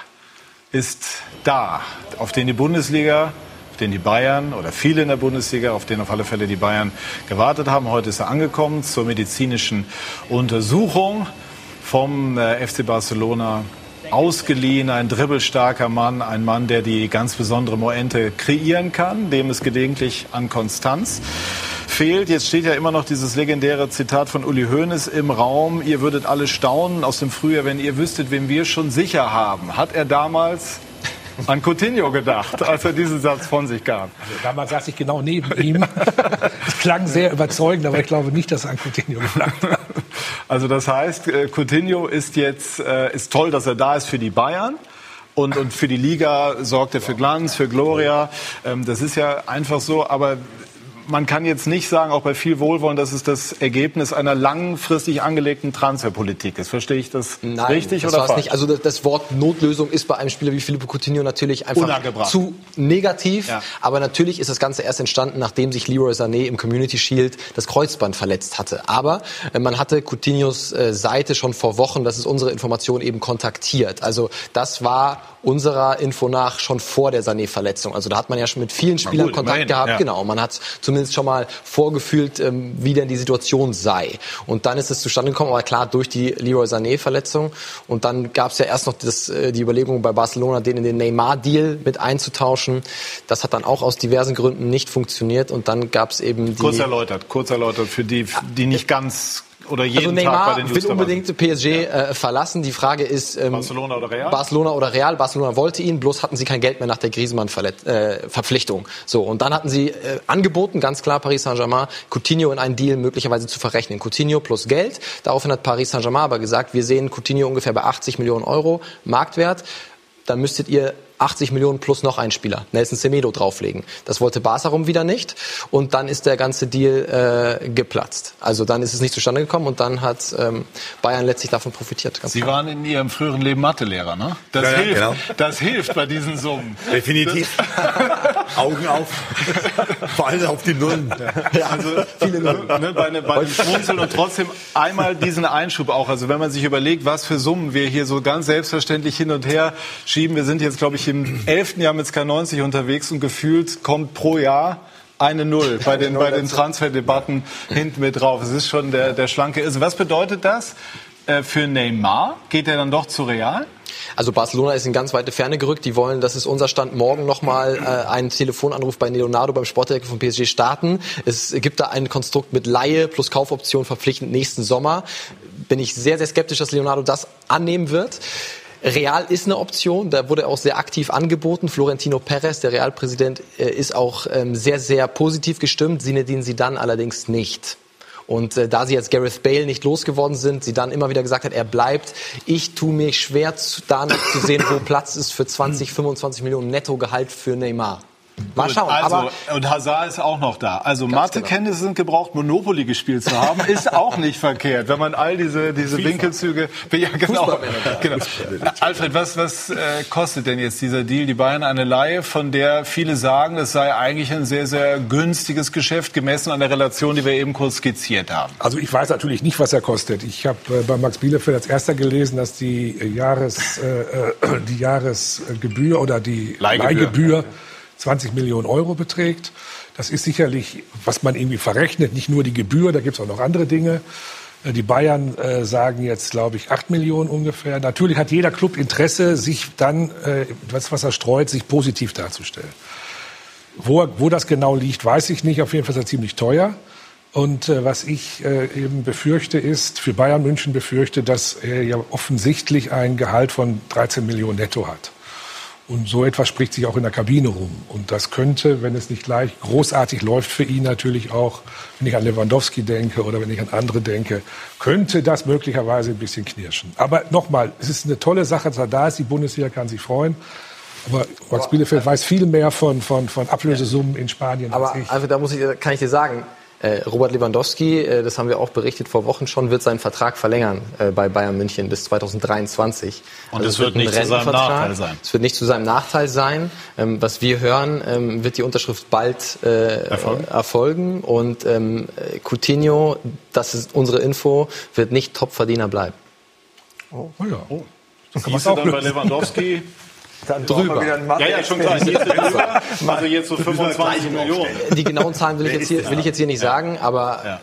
ist da, auf den die Bundesliga auf den die Bayern oder viele in der Bundesliga, auf den auf alle Fälle die Bayern gewartet haben. Heute ist er angekommen zur medizinischen Untersuchung. Vom äh, FC Barcelona ausgeliehen, ein dribbelstarker Mann, ein Mann, der die ganz besondere Moente kreieren kann, dem es gelegentlich an Konstanz fehlt. Jetzt steht ja immer noch dieses legendäre Zitat von Uli Hoeneß im Raum. Ihr würdet alle staunen aus dem Frühjahr, wenn ihr wüsstet, wen wir schon sicher haben. Hat er damals an Coutinho gedacht, als er diesen Satz von sich gab. Also damals saß ich genau neben ihm. Es klang sehr überzeugend, aber ich glaube nicht, dass er an Coutinho gedacht hat. Also das heißt, äh, Coutinho ist jetzt äh, ist toll, dass er da ist für die Bayern. Und, und für die Liga sorgt er für Glanz, für Gloria. Ähm, das ist ja einfach so. Aber man kann jetzt nicht sagen, auch bei viel Wohlwollen, dass es das Ergebnis einer langfristig angelegten Transferpolitik ist. Verstehe ich das Nein, richtig das oder falsch? Nicht. Also das, das, Wort Notlösung ist bei einem Spieler wie Filippo Coutinho natürlich einfach zu negativ. Ja. Aber natürlich ist das Ganze erst entstanden, nachdem sich Leroy Sané im Community Shield das Kreuzband verletzt hatte. Aber äh, man hatte Coutinhos äh, Seite schon vor Wochen, das ist unsere Information, eben kontaktiert. Also das war unserer Info nach schon vor der Sané-Verletzung. Also da hat man ja schon mit vielen Spielern gut, Kontakt immerhin, gehabt. ja. Genau, man hat zumindest schon mal vorgefühlt, ähm, wie denn die Situation sei. Und dann ist es zustande gekommen, aber klar durch die Leroy Sané-Verletzung. Und dann gab es ja erst noch das, äh, die Überlegung bei Barcelona, den in den Neymar-Deal mit einzutauschen. Das hat dann auch aus diversen Gründen nicht funktioniert. Und dann gab es eben die... Kurz erläutert, kurz erläutert für die, die nicht ganz oder jeden Also Tag bei Neymar den will unbedingt PSG äh, verlassen. Die Frage ist ähm, Barcelona oder Real? Barcelona oder Real. Barcelona wollte ihn, bloß hatten sie kein Geld mehr nach der Griezmann-Verpflichtung. so und dann hatten sie äh, angeboten, ganz klar Paris Saint-Germain, Coutinho in einen Deal möglicherweise zu verrechnen. Coutinho plus Geld. Daraufhin hat Paris Saint-Germain aber gesagt, wir sehen Coutinho ungefähr bei 80 Millionen Euro Marktwert. Dann müsstet ihr 80 Millionen plus noch einen Spieler, Nelson Semedo, drauflegen. Das wollte Barca rum wieder nicht. Und dann ist der ganze Deal äh, geplatzt. Also dann ist es nicht zustande gekommen und dann hat ähm, Bayern letztlich davon profitiert. Ganz Sie klar. waren in Ihrem früheren Leben Mathelehrer, ne? Das Ja, ja, hilft. genau. Das hilft bei diesen Summen. Definitiv. Augen auf. Vor allem auf die Nullen. Also viele ne, bei, ne, bei dem Schmunzeln und trotzdem einmal diesen Einschub auch. Also wenn man sich überlegt, was für Summen wir hier so ganz selbstverständlich hin und her schieben. Wir sind jetzt, glaube ich, im elften Jahr mit Sky 90 unterwegs und gefühlt kommt pro Jahr eine Null bei den, bei den Transferdebatten hinten mit drauf. Es ist schon der, der schlanke Irrsinn. Was bedeutet das äh, für Neymar? Geht er dann doch zu Real? Also Barcelona ist in ganz weite Ferne gerückt. Die wollen, das ist unser Stand, morgen nochmal äh, einen Telefonanruf bei Leonardo beim Sportdirektor von PSG starten. Es gibt da ein Konstrukt mit Laie plus Kaufoption verpflichtend nächsten Sommer. Bin ich sehr, sehr skeptisch, dass Leonardo das annehmen wird. Real ist eine Option, da wurde auch sehr aktiv angeboten. Florentino Perez, der Realpräsident, äh, ist auch ähm, sehr, sehr positiv gestimmt. Zinedine Zidane allerdings nicht. Und äh, da sie jetzt Gareth Bale nicht losgeworden sind, sie dann immer wieder gesagt hat, er bleibt. Ich tue mir schwer, zu, da noch zu sehen, wo Platz ist für 20, 25 Millionen Nettogehalt für Neymar. Mal schauen. Also, aber und Hazard ist auch noch da. Also Mathekenntnisse genau. sind gebraucht, Monopoly gespielt zu haben, ist auch nicht verkehrt, wenn man all diese, diese Winkelzüge... Ja, genau. Genau. Alfred, was, was äh, kostet denn jetzt dieser Deal? Die Bayern eine Laie, von der viele sagen, es sei eigentlich ein sehr, sehr günstiges Geschäft, gemessen an der Relation, die wir eben kurz skizziert haben. Also ich weiß natürlich nicht, was er kostet. Ich habe äh, bei Max Bielefeld als erster gelesen, dass die äh, Jahres, äh, äh, die Jahresgebühr oder die Leihgebühr. Leihgebühr 20 Millionen Euro beträgt. Das ist sicherlich, was man irgendwie verrechnet, nicht nur die Gebühr, da gibt es auch noch andere Dinge. Äh, Die Bayern äh, sagen jetzt, glaube ich, 8 Millionen ungefähr. Natürlich hat jeder Club Interesse, sich dann, äh, das, was er streut, sich positiv darzustellen. Wo, wo das genau liegt, weiß ich nicht. Auf jeden Fall ist er ziemlich teuer. Und äh, was ich äh, eben befürchte, ist, für Bayern München befürchte, dass er ja offensichtlich ein Gehalt von 13 Millionen netto hat. Und so etwas spricht sich auch in der Kabine rum. Und das könnte, wenn es nicht gleich großartig läuft für ihn natürlich auch, wenn ich an Lewandowski denke oder wenn ich an andere denke, könnte das möglicherweise ein bisschen knirschen. Aber nochmal, es ist eine tolle Sache, dass er da ist. Die Bundesliga kann sich freuen. Aber Max Bielefeld weiß viel mehr von, von, von Ablösesummen in Spanien Aber als ich. also da muss ich, kann ich dir sagen, Robert Lewandowski, äh, das haben wir auch berichtet vor Wochen schon, wird seinen Vertrag verlängern äh, bei Bayern München bis 2023. Und es es wird ein nicht zu seinem. Nachteil sein. Es wird nicht zu seinem Nachteil sein. Ähm, was wir hören, ähm, wird die Unterschrift bald äh, Erfolgen? erfolgen. Und ähm, äh, Coutinho, das ist unsere Info, wird nicht Topverdiener bleiben. Oh ja. Siehst du dann bei Lewandowski Dann Drüber. Wieder einen Mathe- Ja, ja, schon klar. Also jetzt so 25 Millionen. Die genauen Zahlen will ich jetzt hier, will ich jetzt hier nicht sagen, aber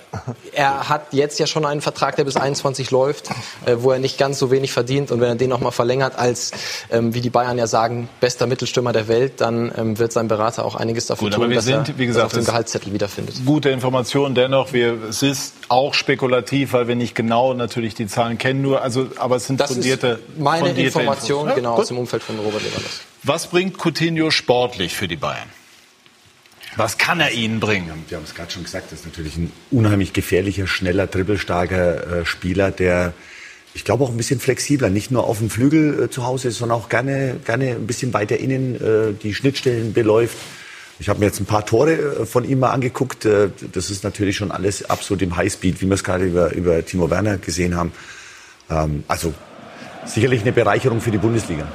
er hat jetzt ja schon einen Vertrag, der bis 21 läuft, äh, wo er nicht ganz so wenig verdient. Und wenn er den nochmal verlängert als, ähm, wie die Bayern ja sagen, bester Mittelstürmer der Welt, dann ähm, wird sein Berater auch einiges dafür Gut, tun, aber wir dass sind, er wie gesagt, das auf dem Gehaltszettel wiederfindet. Gute Information dennoch. Wir, es ist auch spekulativ, weil wir nicht genau natürlich die Zahlen kennen. Nur, also, aber es sind Das fundierte, ist meine fundierte Information, Infos. Ja, genau gut. aus dem Umfeld von Robert. Was bringt Coutinho sportlich für die Bayern? Was kann er ihnen bringen? Wir haben es gerade schon gesagt, das ist natürlich ein unheimlich gefährlicher, schneller, dribbelstarker äh, Spieler, der, ich glaube, auch ein bisschen flexibler, nicht nur auf dem Flügel äh, zu Hause ist, sondern auch gerne, gerne ein bisschen weiter innen äh, die Schnittstellen beläuft. Ich habe mir jetzt ein paar Tore von ihm mal angeguckt. Das ist natürlich schon alles absolut im Highspeed, wie wir es gerade über, über Timo Werner gesehen haben. Ähm, also sicherlich eine Bereicherung für die Bundesliga.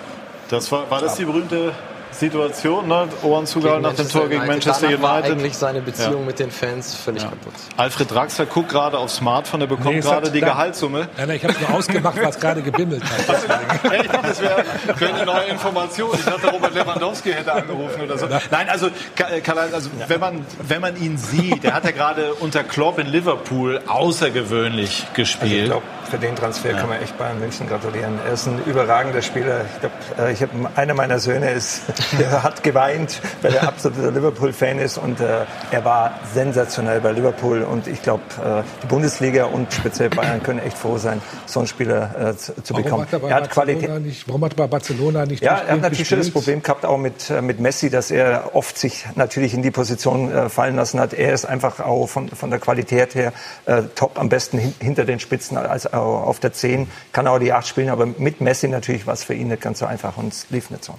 Das war, war das die berühmte Situation, ne? Ohren zugehalten nach dem Tor gegen Manchester Danach war United. eigentlich seine Beziehung mit den Fans völlig kaputt. Alfred Draxler guckt gerade aufs Smartphone, er bekommt Nee, gerade die Gehaltssumme. Nein, nein, ich habe es nur ausgemacht, was gerade gebimmelt hat. Ja, ich dachte, das wäre wär eine neue Information. Ich dachte, Robert Lewandowski hätte angerufen oder so. Nein, also, äh, Karl-Heinz, also wenn, man, wenn man ihn sieht, der hat ja gerade unter Klopp in Liverpool außergewöhnlich Also ich gespielt. glaube, für den Transfer kann man echt Bayern München gratulieren. Er ist ein überragender Spieler. Ich glaube, ich hab, einer meiner Söhne ist, der hat geweint, weil er absoluter Liverpool-Fan ist und äh, er war sensationell bei Liverpool und ich glaube, äh, die Bundesliga und speziell Bayern können echt froh sein, so einen Spieler äh, zu, Warum bekommen. hat er bei Er hat Qualität. Barcelona nicht, warum hat er bei Barcelona nicht Ja, er hat natürlich schon das gespielt? Problem gehabt, auch mit, äh, mit Messi, dass er oft sich natürlich in die Position äh, fallen lassen hat. Er ist einfach auch von, von der Qualität her äh, top, am besten hin, hinter den Spitzen als auch auf der 10. Kann auch die 8 spielen, aber mit Messi natürlich war es für ihn nicht ganz so einfach und es lief nicht so.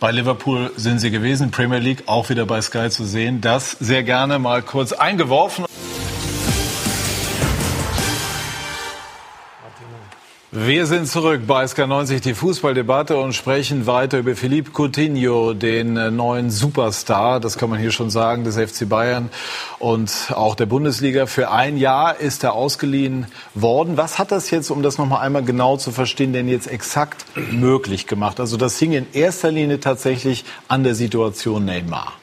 Bei Liverpool sind sie gewesen, Premier League auch wieder bei Sky zu sehen. Das sehr gerne mal kurz eingeworfen. Wir sind zurück bei SK90, die Fußballdebatte und sprechen weiter über Philippe Coutinho, den äh, neuen Superstar, das kann man hier schon sagen, des FC Bayern und auch der Bundesliga. Für ein Jahr ist er ausgeliehen worden. Was hat das jetzt, um das nochmal einmal genau zu verstehen, denn jetzt exakt möglich gemacht? Also das hing in erster Linie tatsächlich an der Situation Neymar.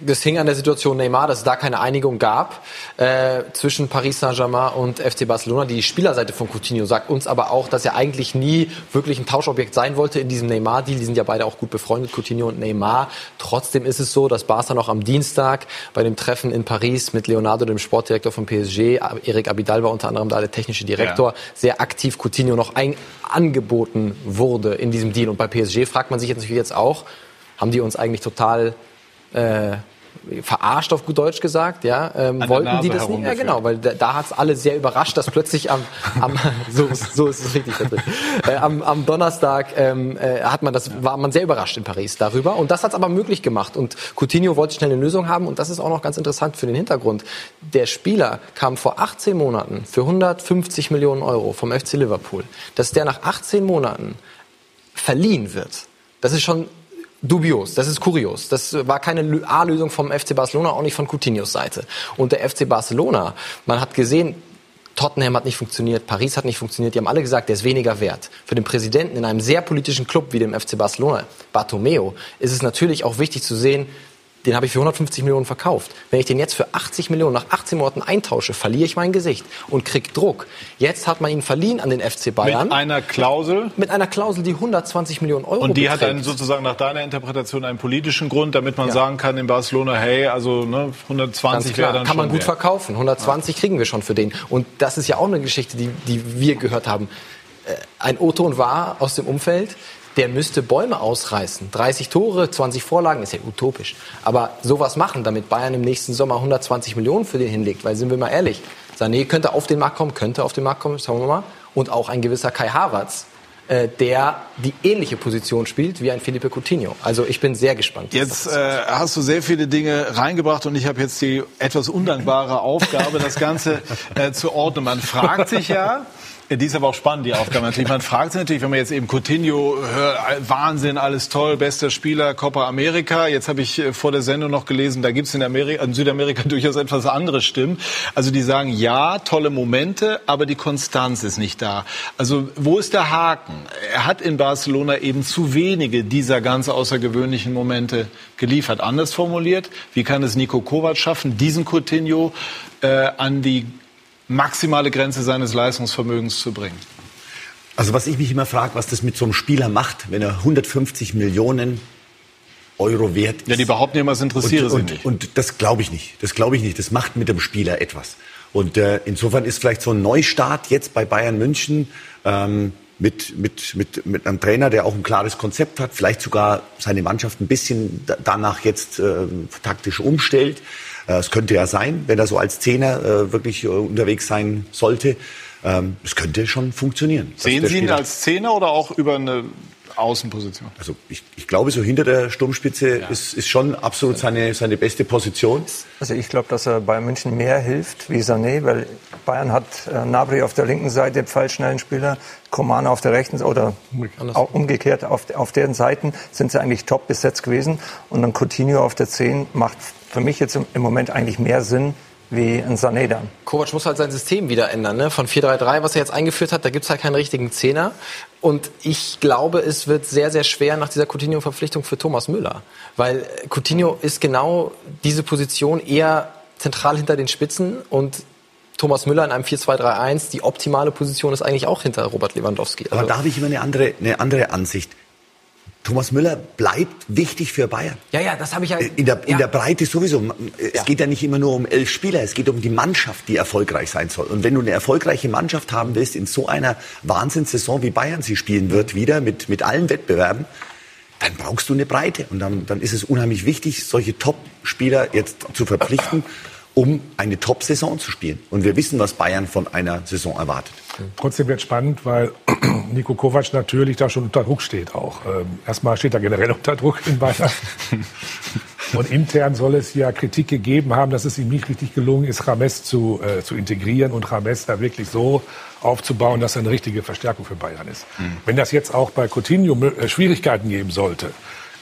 Das hing an der Situation Neymar, dass es da keine Einigung gab äh, zwischen Paris Saint-Germain und FC Barcelona. Die Spielerseite von Coutinho sagt uns aber auch, dass er eigentlich nie wirklich ein Tauschobjekt sein wollte in diesem Neymar-Deal. Die sind ja beide auch gut befreundet, Coutinho und Neymar. Trotzdem ist es so, dass Barca noch am Dienstag bei dem Treffen in Paris mit Leonardo, dem Sportdirektor von PSG, Eric Abidal war unter anderem da der technische Direktor, Ja. sehr aktiv Coutinho noch ein, angeboten wurde in diesem Deal. Und bei PSG fragt man sich jetzt natürlich jetzt auch, haben die uns eigentlich total äh, verarscht auf gut Deutsch gesagt, ja, ähm, wollten die das nicht? Ja, genau, weil da, da hat es alle sehr überrascht, dass plötzlich am, am so, so ist es richtig, äh, am, am Donnerstag ähm, äh, hat man das war man sehr überrascht in Paris darüber. Und das hat es aber möglich gemacht. Und Coutinho wollte schnell eine Lösung haben. Und das ist auch noch ganz interessant für den Hintergrund. Der Spieler kam vor 18 Monaten für 150 Millionen Euro vom FC Liverpool, dass der nach 18 Monaten verliehen wird. Das ist schon dubios, das ist kurios. Das war keine Lö- A-Lösung vom FC Barcelona, auch nicht von Coutinhos Seite. Und der FC Barcelona, man hat gesehen, Tottenham hat nicht funktioniert, Paris hat nicht funktioniert, die haben alle gesagt, der ist weniger wert. Für den Präsidenten in einem sehr politischen Club wie dem FC Barcelona, Bartomeo, ist es natürlich auch wichtig zu sehen, den habe ich für 150 Millionen verkauft. Wenn ich den jetzt für 80 Millionen nach 18 Monaten eintausche, verliere ich mein Gesicht und krieg Druck. Jetzt hat man ihn verliehen an den FC Bayern Mit einer Klausel. mit einer Klausel, die 120 Millionen Euro Und die hat beträgt. dann sozusagen nach deiner Interpretation einen politischen Grund, damit man Ja. sagen kann in Barcelona, hey, also ne, 120 Ganz wäre dann kann man gut wert. verkaufen. 120 kriegen wir schon für den. Und das ist ja auch eine Geschichte, die, die wir gehört haben. Äh, Ein O-Ton war aus dem Umfeld, der müsste Bäume ausreißen. 30 Tore, 20 Vorlagen, ist ja utopisch. Aber sowas machen, damit Bayern im nächsten Sommer 120 Millionen für den hinlegt. Weil, sind wir mal ehrlich, Sané könnte auf den Markt kommen, könnte auf den Markt kommen, schauen wir mal. Und auch ein gewisser Kai Havertz, äh, der die ähnliche Position spielt wie ein Felipe Coutinho. Also ich bin sehr gespannt. Jetzt äh, hast du sehr viele Dinge reingebracht und ich habe jetzt die etwas undankbare Aufgabe, das Ganze äh, zu ordnen. Man fragt sich ja, Ja, die ist aber auch spannend, die Aufgabe natürlich. Man fragt sich natürlich, wenn man jetzt eben Coutinho hört, Wahnsinn, alles toll, bester Spieler, Copa America. Jetzt habe ich äh, vor der Sendung noch gelesen, da gibt es in, Amerika, in Südamerika durchaus etwas andere Stimmen. Also die sagen, ja, tolle Momente, aber die Konstanz ist nicht da. Also wo ist der Haken? Er hat in Barcelona eben zu wenige dieser ganz außergewöhnlichen Momente geliefert. Anders formuliert, wie kann es Nico Kovac schaffen, diesen Coutinho äh, an die maximale Grenze seines Leistungsvermögens zu bringen. Also was ich mich immer frage, was das mit so einem Spieler macht, wenn er 150 Millionen Euro wert ist. Ja, die behaupten immer, es interessiere und, sie und, nicht. Und das glaube ich nicht. Das glaube ich nicht. Das macht mit dem Spieler etwas. Und äh, insofern ist vielleicht so ein Neustart jetzt bei Bayern München ähm, mit, mit, mit, mit einem Trainer, der auch ein klares Konzept hat, vielleicht sogar seine Mannschaft ein bisschen danach jetzt äh, taktisch umstellt. Äh, es könnte ja sein, wenn er so als Zehner äh, wirklich äh, unterwegs sein sollte. Ähm, es könnte schon funktionieren. Sehen Sie ihn als Zehner oder auch über eine Außenposition? Also ich, ich glaube, so hinter der Sturmspitze ja. ist, ist schon absolut seine, seine beste Position. Also ich glaube, dass er Bayern München mehr hilft wie Sané, weil Bayern hat äh, Nabri auf der linken Seite, pfeilschnellen Spieler, Coman auf der rechten oder auch umgekehrt auf, auf deren Seiten sind sie eigentlich top besetzt gewesen und dann Coutinho auf der 10 macht für mich jetzt im Moment eigentlich mehr Sinn wie ein Sané dann. Kovac muss halt sein System wieder ändern. Ne? Von 4-3-3, was er jetzt eingeführt hat, da gibt's halt keinen richtigen Zehner. Und ich glaube, es wird sehr, sehr schwer nach dieser Coutinho-Verpflichtung für Thomas Müller. Weil Coutinho ist genau diese Position eher zentral hinter den Spitzen und Thomas Müller in einem 4-2-3-1, die optimale Position ist eigentlich auch hinter Robert Lewandowski. Also Aber da habe ich immer eine andere, eine andere Ansicht. Thomas Müller bleibt wichtig für Bayern. Ja, ja, das habe ich ja. In der, in der Breite sowieso. Es ja. geht ja nicht immer nur um elf Spieler, es geht um die Mannschaft, die erfolgreich sein soll. Und wenn du eine erfolgreiche Mannschaft haben willst, in so einer Wahnsinnssaison wie Bayern sie spielen wird, wieder mit, mit allen Wettbewerben, dann brauchst du eine Breite. Und dann, dann ist es unheimlich wichtig, solche Top-Spieler jetzt zu verpflichten um eine Top-Saison zu spielen. Und wir wissen, was Bayern von einer Saison erwartet. Trotzdem wird es spannend, weil Nico Kovac natürlich da schon unter Druck steht auch. Ähm, erstmal steht er generell unter Druck in Bayern. Und intern soll es ja Kritik gegeben haben, dass es ihm nicht richtig gelungen ist, Rames zu, äh, zu integrieren und Rames da wirklich so aufzubauen, dass er eine richtige Verstärkung für Bayern ist. Mhm. Wenn das jetzt auch bei Coutinho äh, Schwierigkeiten geben sollte,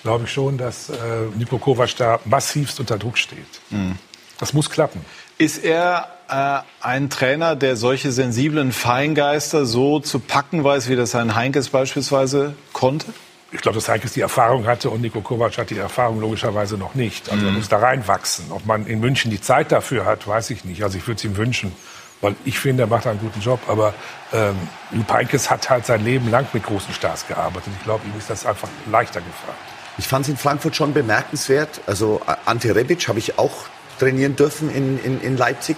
glaube ich schon, dass äh, Nico Kovac da massivst unter Druck steht. Mhm. Das muss klappen. Ist er äh, ein Trainer, der solche sensiblen Feingeister so zu packen weiß, wie das ein Heinkes beispielsweise konnte? Ich glaube, dass Heinkes die Erfahrung hatte und Nico Kovac hat die Erfahrung logischerweise noch nicht. Also mhm. er muss da reinwachsen. Ob man in München die Zeit dafür hat, weiß ich nicht. Also ich würde es ihm wünschen, weil ich finde, er macht einen guten Job. Aber ähm, Jupp Heinkes hat halt sein Leben lang mit großen Stars gearbeitet. Ich glaube, ihm ist das einfach leichter gefragt. Ich fand es in Frankfurt schon bemerkenswert. Also Ante Rebic habe ich auch trainieren dürfen in, in, in Leipzig.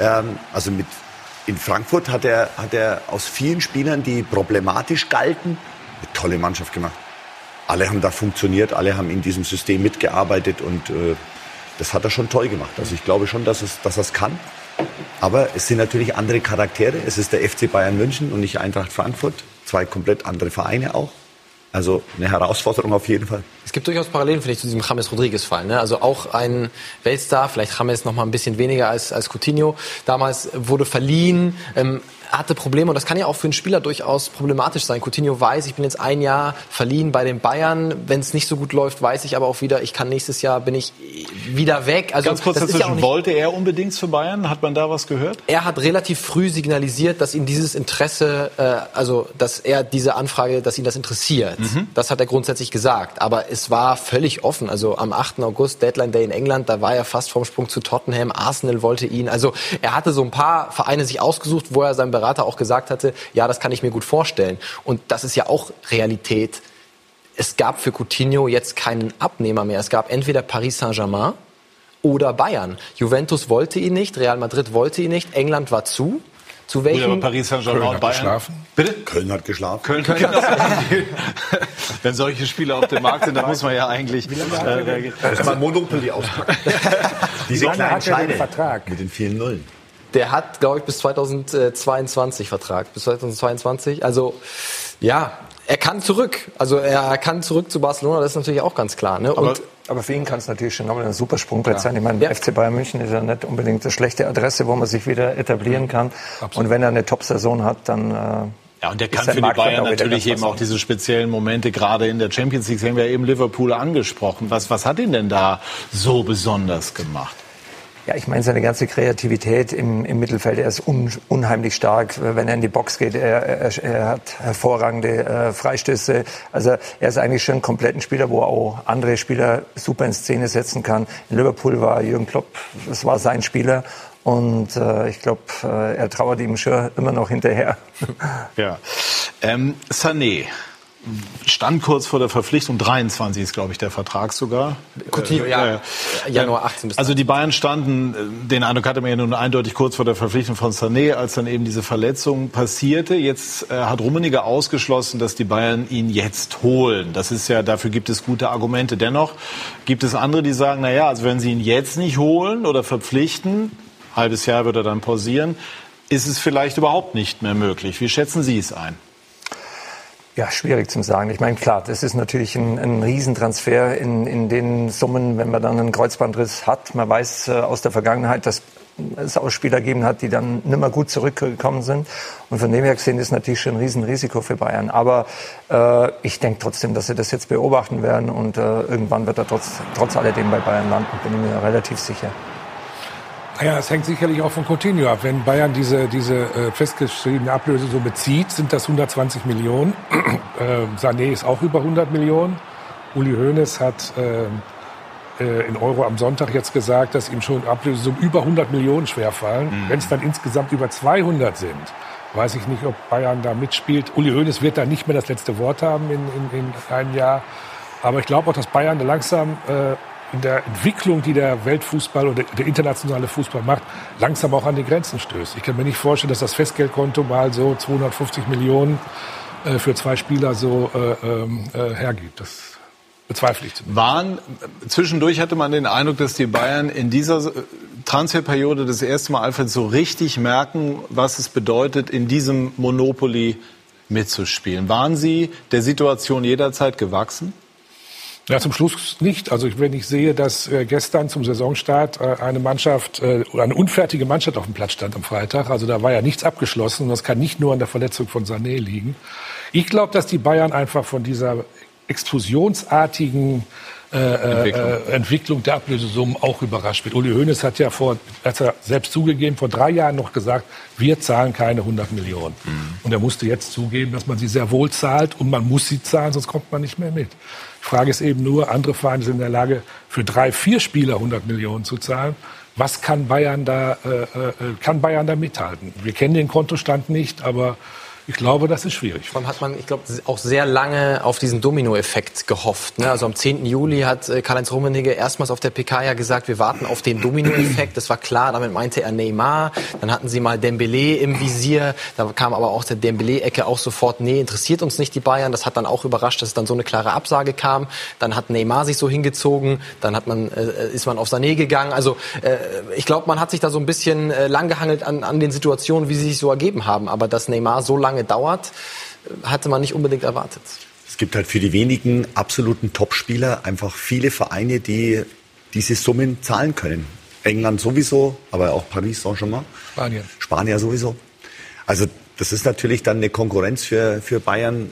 Ähm, also mit, in Frankfurt hat er, hat er aus vielen Spielern, die problematisch galten, eine tolle Mannschaft gemacht. Alle haben da funktioniert, alle haben in diesem System mitgearbeitet und äh, das hat er schon toll gemacht. Also ich glaube schon, dass, es, dass er es kann. Aber es sind natürlich andere Charaktere. Es ist der FC Bayern München und nicht Eintracht Frankfurt. Zwei komplett andere Vereine auch. Also eine Herausforderung auf jeden Fall. Es gibt durchaus Parallelen, finde ich, zu diesem James Rodriguez-Fall. Ne? Also auch ein Weltstar, vielleicht James noch mal ein bisschen weniger als, als Coutinho. Damals wurde verliehen. Ähm, hatte Probleme und das kann ja auch für einen Spieler durchaus problematisch sein. Coutinho weiß, ich bin jetzt ein Jahr verliehen bei den Bayern. Wenn es nicht so gut läuft, weiß ich aber auch wieder, ich kann nächstes Jahr bin ich wieder weg. Also ganz kurz dazwischen, ja wollte er unbedingt zu Bayern? Hat man da was gehört? Er hat relativ früh signalisiert, dass ihn dieses Interesse, äh, also dass er diese Anfrage, dass ihn das interessiert. Mhm. Das hat er grundsätzlich gesagt. Aber es war völlig offen. Also am 8. August Deadline Day in England, da war er fast vom Sprung zu Tottenham. Arsenal wollte ihn. Also er hatte so ein paar Vereine sich ausgesucht, wo er seinen Berater auch gesagt hatte, ja, das kann ich mir gut vorstellen. Und das ist ja auch Realität. Es gab für Coutinho jetzt keinen Abnehmer mehr. Es gab entweder Paris Saint-Germain oder Bayern. Juventus wollte ihn nicht, Real Madrid wollte ihn nicht, England war zu. Zu welchem? Gut, Paris Saint-Germain und Bayern. Geschlafen. Bitte? Köln hat geschlafen. Köln hat geschlafen. Wenn solche Spieler auf dem Markt sind, dann muss man ja eigentlich. Wie lange äh, äh, mal Monopoly auspacken. Diese kleinen Scheine Vertrag? mit den vielen Nullen. Der hat, glaube ich, bis 2022 Vertrag. Bis 2022. Also, ja, er kann zurück. Also er kann zurück zu Barcelona, das ist natürlich auch ganz klar. Ne? Aber, aber für ihn kann es natürlich schon nochmal ein super Sprungbrett ja. sein. Ich meine, ja. FC Bayern München ist ja nicht unbedingt eine schlechte Adresse, wo man sich wieder etablieren kann. Absolut. Und wenn er eine Top-Saison hat, dann äh, ja, und der kann für die Bayern natürlich eben auch diese speziellen Momente, gerade in der Champions League, haben wir eben Liverpool angesprochen. Was, was hat ihn denn da so besonders gemacht? Ja, ich meine, seine ganze Kreativität im, im Mittelfeld, er ist un, unheimlich stark. Wenn er in die Box geht, er, er, er hat hervorragende äh, Freistöße. Also er ist eigentlich schon ein kompletter Spieler, wo er auch andere Spieler super in Szene setzen kann. In Liverpool war Jürgen Klopp, das war sein Spieler. Und äh, ich glaube, äh, er trauert ihm schon immer noch hinterher. Ja. Ähm, Sané stand kurz vor der Verpflichtung, 23 ist, glaube ich, der Vertrag sogar. Coutinho, ja. Äh, Januar 18 bis Also die Bayern standen, äh, den Eindruck hatte man ja nun eindeutig kurz vor der Verpflichtung von Sané, als dann eben diese Verletzung passierte. Jetzt äh, hat Rummenigge ausgeschlossen, dass die Bayern ihn jetzt holen. Das ist ja, dafür gibt es gute Argumente. Dennoch gibt es andere, die sagen, na ja, also wenn sie ihn jetzt nicht holen oder verpflichten, halbes Jahr wird er dann pausieren, ist es vielleicht überhaupt nicht mehr möglich. Wie schätzen Sie es ein? Ja, schwierig zu sagen. Ich meine, klar, das ist natürlich ein, ein Riesentransfer in, in den Summen, wenn man dann einen Kreuzbandriss hat. Man weiß äh, aus der Vergangenheit, dass es auch Spieler gegeben hat, die dann nicht mehr gut zurückgekommen sind. Und von dem her gesehen ist natürlich schon ein Riesenrisiko für Bayern. Aber äh, ich denke trotzdem, dass sie das jetzt beobachten werden und äh, irgendwann wird er trotz, trotz alledem bei Bayern landen, bin ich mir relativ sicher. Ja, es hängt sicherlich auch von Coutinho ab. Wenn Bayern diese, diese äh, festgeschriebene Ablöse so bezieht, sind das 120 Millionen. äh, Sané ist auch über 100 Millionen. Uli Hoeneß hat äh, äh, in Euro am Sonntag jetzt gesagt, dass ihm schon Ablösesummen über 100 Millionen schwerfallen. Mhm. Wenn es dann insgesamt über 200 sind, weiß ich nicht, ob Bayern da mitspielt. Uli Hoeneß wird da nicht mehr das letzte Wort haben in, in, in einem Jahr. Aber ich glaube auch, dass Bayern langsam äh, in der Entwicklung, die der Weltfußball oder der internationale Fußball macht, langsam auch an die Grenzen stößt. Ich kann mir nicht vorstellen, dass das Festgeldkonto mal so 250 Millionen äh, für zwei Spieler so äh, ähm, äh, hergibt. Das bezweifle ich. Zumindest. Waren, zwischendurch hatte man den Eindruck, dass die Bayern in dieser Transferperiode das erste Mal Alfred so richtig merken, was es bedeutet, in diesem Monopoly mitzuspielen. Waren Sie der Situation jederzeit gewachsen? Ja, zum Schluss nicht. Also wenn ich sehe, dass äh, gestern zum Saisonstart äh, eine Mannschaft äh, oder eine unfertige Mannschaft auf dem Platz stand am Freitag, also da war ja nichts abgeschlossen. Das kann nicht nur an der Verletzung von Sané liegen. Ich glaube, dass die Bayern einfach von dieser explosionsartigen äh, äh, Entwicklung. Äh, Entwicklung der Ablösesummen auch überrascht wird. Uli Hoeneß hat ja vor, hat er selbst zugegeben, vor drei Jahren noch gesagt, wir zahlen keine 100 Millionen. Mhm. Und er musste jetzt zugeben, dass man sie sehr wohl zahlt und man muss sie zahlen, sonst kommt man nicht mehr mit. Frage ist eben nur, andere Vereine sind in der Lage, für drei, vier Spieler 100 Millionen zu zahlen. Was kann Bayern da, äh, äh, kann Bayern da mithalten? Wir kennen den Kontostand nicht, aber ich glaube, das ist schwierig. Vor allem hat man, ich glaube, auch sehr lange auf diesen Dominoeffekt gehofft. Ne? Also am 10. Juli hat äh, Karl-Heinz Rummenigge erstmals auf der PK ja gesagt, wir warten auf den Dominoeffekt. Das war klar, damit meinte er Neymar. Dann hatten sie mal Dembele im Visier. Da kam aber auch der Dembele-Ecke auch sofort, nee, interessiert uns nicht die Bayern. Das hat dann auch überrascht, dass es dann so eine klare Absage kam. Dann hat Neymar sich so hingezogen. Dann hat man, äh, ist man auf Sané gegangen. Also äh, ich glaube, man hat sich da so ein bisschen äh, langgehangelt an, an den Situationen, wie sie sich so ergeben haben. Aber dass Neymar so lange lange dauert, hatte man nicht unbedingt erwartet. Es gibt halt für die wenigen absoluten Topspieler einfach viele Vereine, die diese Summen zahlen können. England sowieso, aber auch Paris Saint-Germain. Spanien. Spanier sowieso. Also das ist natürlich dann eine Konkurrenz für, für Bayern.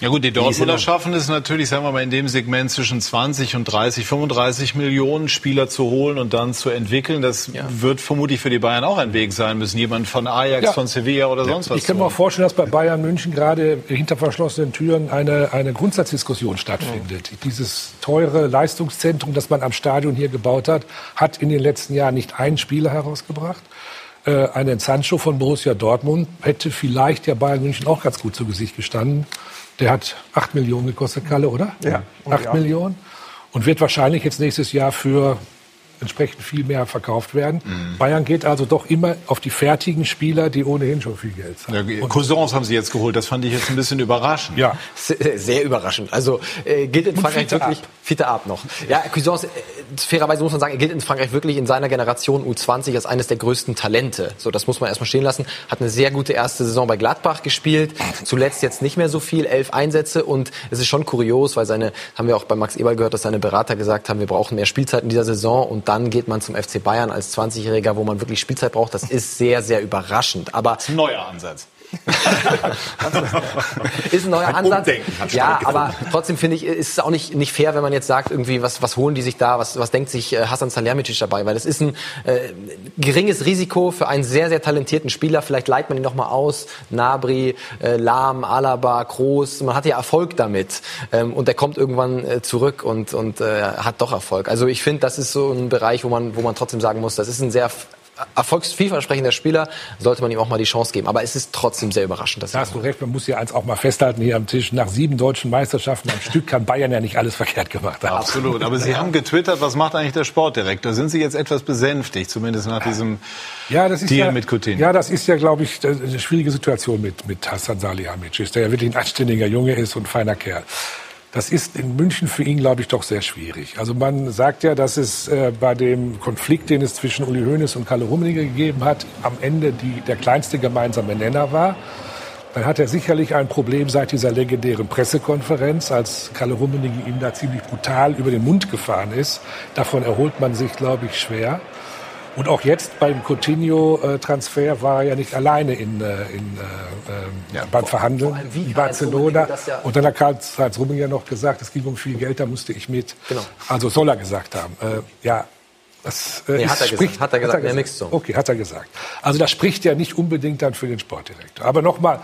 Ja gut, die Dortmunder schaffen es natürlich, sagen wir mal, in dem Segment zwischen 20 und 30, 35 Millionen Spieler zu holen und dann zu entwickeln. Das ja. wird vermutlich für die Bayern auch ein Weg sein müssen. Jemand von Ajax, ja. von Sevilla oder sonst was. Ich kann mir auch vorstellen, dass bei Bayern München gerade hinter verschlossenen Türen eine, eine Grundsatzdiskussion stattfindet. Dieses teure Leistungszentrum, das man am Stadion hier gebaut hat, hat in den letzten Jahren nicht einen Spieler herausgebracht äh, einen Sancho von Borussia Dortmund hätte vielleicht ja Bayern München auch ganz gut zu Gesicht gestanden. Der hat 8 Millionen gekostet, Kalle, oder? Ja. 8 Millionen. Und wird wahrscheinlich jetzt nächstes Jahr für entsprechend viel mehr verkauft werden. Mhm. Bayern geht also doch immer auf die fertigen Spieler, die ohnehin schon viel Geld haben. Ja, Cousins haben sie jetzt geholt. Das fand ich jetzt ein bisschen überraschend. Ja, sehr überraschend. Also äh, gilt in Frankreich Fiete wirklich Fiete Ab noch. Ja, Cousins, äh, fairerweise muss man sagen, er gilt in Frankreich wirklich in seiner Generation U20 als eines der größten Talente. So, das muss man erstmal stehen lassen. Hat eine sehr gute erste Saison bei Gladbach gespielt. Zuletzt jetzt nicht mehr so viel, elf Einsätze und es ist schon kurios, weil seine, haben wir auch bei Max Eberl gehört, dass seine Berater gesagt haben, wir brauchen mehr Spielzeit in dieser Saison und dann geht man zum FC Bayern als 20-Jähriger, wo man wirklich Spielzeit braucht. Das ist sehr, sehr überraschend. Aber neuer Ansatz. ist ein neuer ein Ansatz. Ja, aber trotzdem finde ich, ist es auch nicht, nicht fair, wenn man jetzt sagt, irgendwie, was, was holen die sich da, was, was denkt sich äh, Hassan Salihamidzic dabei? Weil es ist ein äh, geringes Risiko für einen sehr, sehr talentierten Spieler. Vielleicht leiht man ihn noch mal aus. Nabri, äh, Lahm, Alaba, Groß. Man hat ja Erfolg damit. Ähm, und er kommt irgendwann äh, zurück und, und äh, hat doch Erfolg. Also ich finde, das ist so ein Bereich, wo man, wo man trotzdem sagen muss, das ist ein sehr erfolgsvielversprechender Spieler, sollte man ihm auch mal die Chance geben. Aber es ist trotzdem sehr überraschend. da hast du recht, man muss ja eins auch mal festhalten hier am Tisch. Nach sieben deutschen Meisterschaften am Stück kann Bayern ja nicht alles verkehrt gemacht haben. Absolut. Aber Sie haben getwittert, was macht eigentlich der Sportdirektor? Sind Sie jetzt etwas besänftigt, zumindest nach diesem ja, das ist Deal ja, mit Coutinho? Ja, das ist ja, glaube ich, eine schwierige Situation mit, mit Hassan Salihamidzic, der ja wirklich ein anständiger Junge ist und feiner Kerl. Das ist in München für ihn, glaube ich, doch sehr schwierig. Also man sagt ja, dass es äh, bei dem Konflikt, den es zwischen Uli Hoeneß und Kalle Rummenigge gegeben hat, am Ende die, der kleinste gemeinsame Nenner war. Dann hat er sicherlich ein Problem seit dieser legendären Pressekonferenz, als Kalle Rummenigge ihm da ziemlich brutal über den Mund gefahren ist. Davon erholt man sich, glaube ich, schwer. Und auch jetzt beim Coutinho-Transfer war er ja nicht alleine in, äh, in, äh, ja, beim Verhandeln in Barcelona. Ja und dann hat Karl-Heinz Rumming ja noch gesagt, es ging um viel Geld, da musste ich mit. Genau. Also soll er gesagt haben. Äh, ja, das äh, nee, hat, er spricht, gesagt, hat er gesagt, hat er gesagt. So. Okay, hat er gesagt. Also das spricht ja nicht unbedingt dann für den Sportdirektor. Aber nochmal,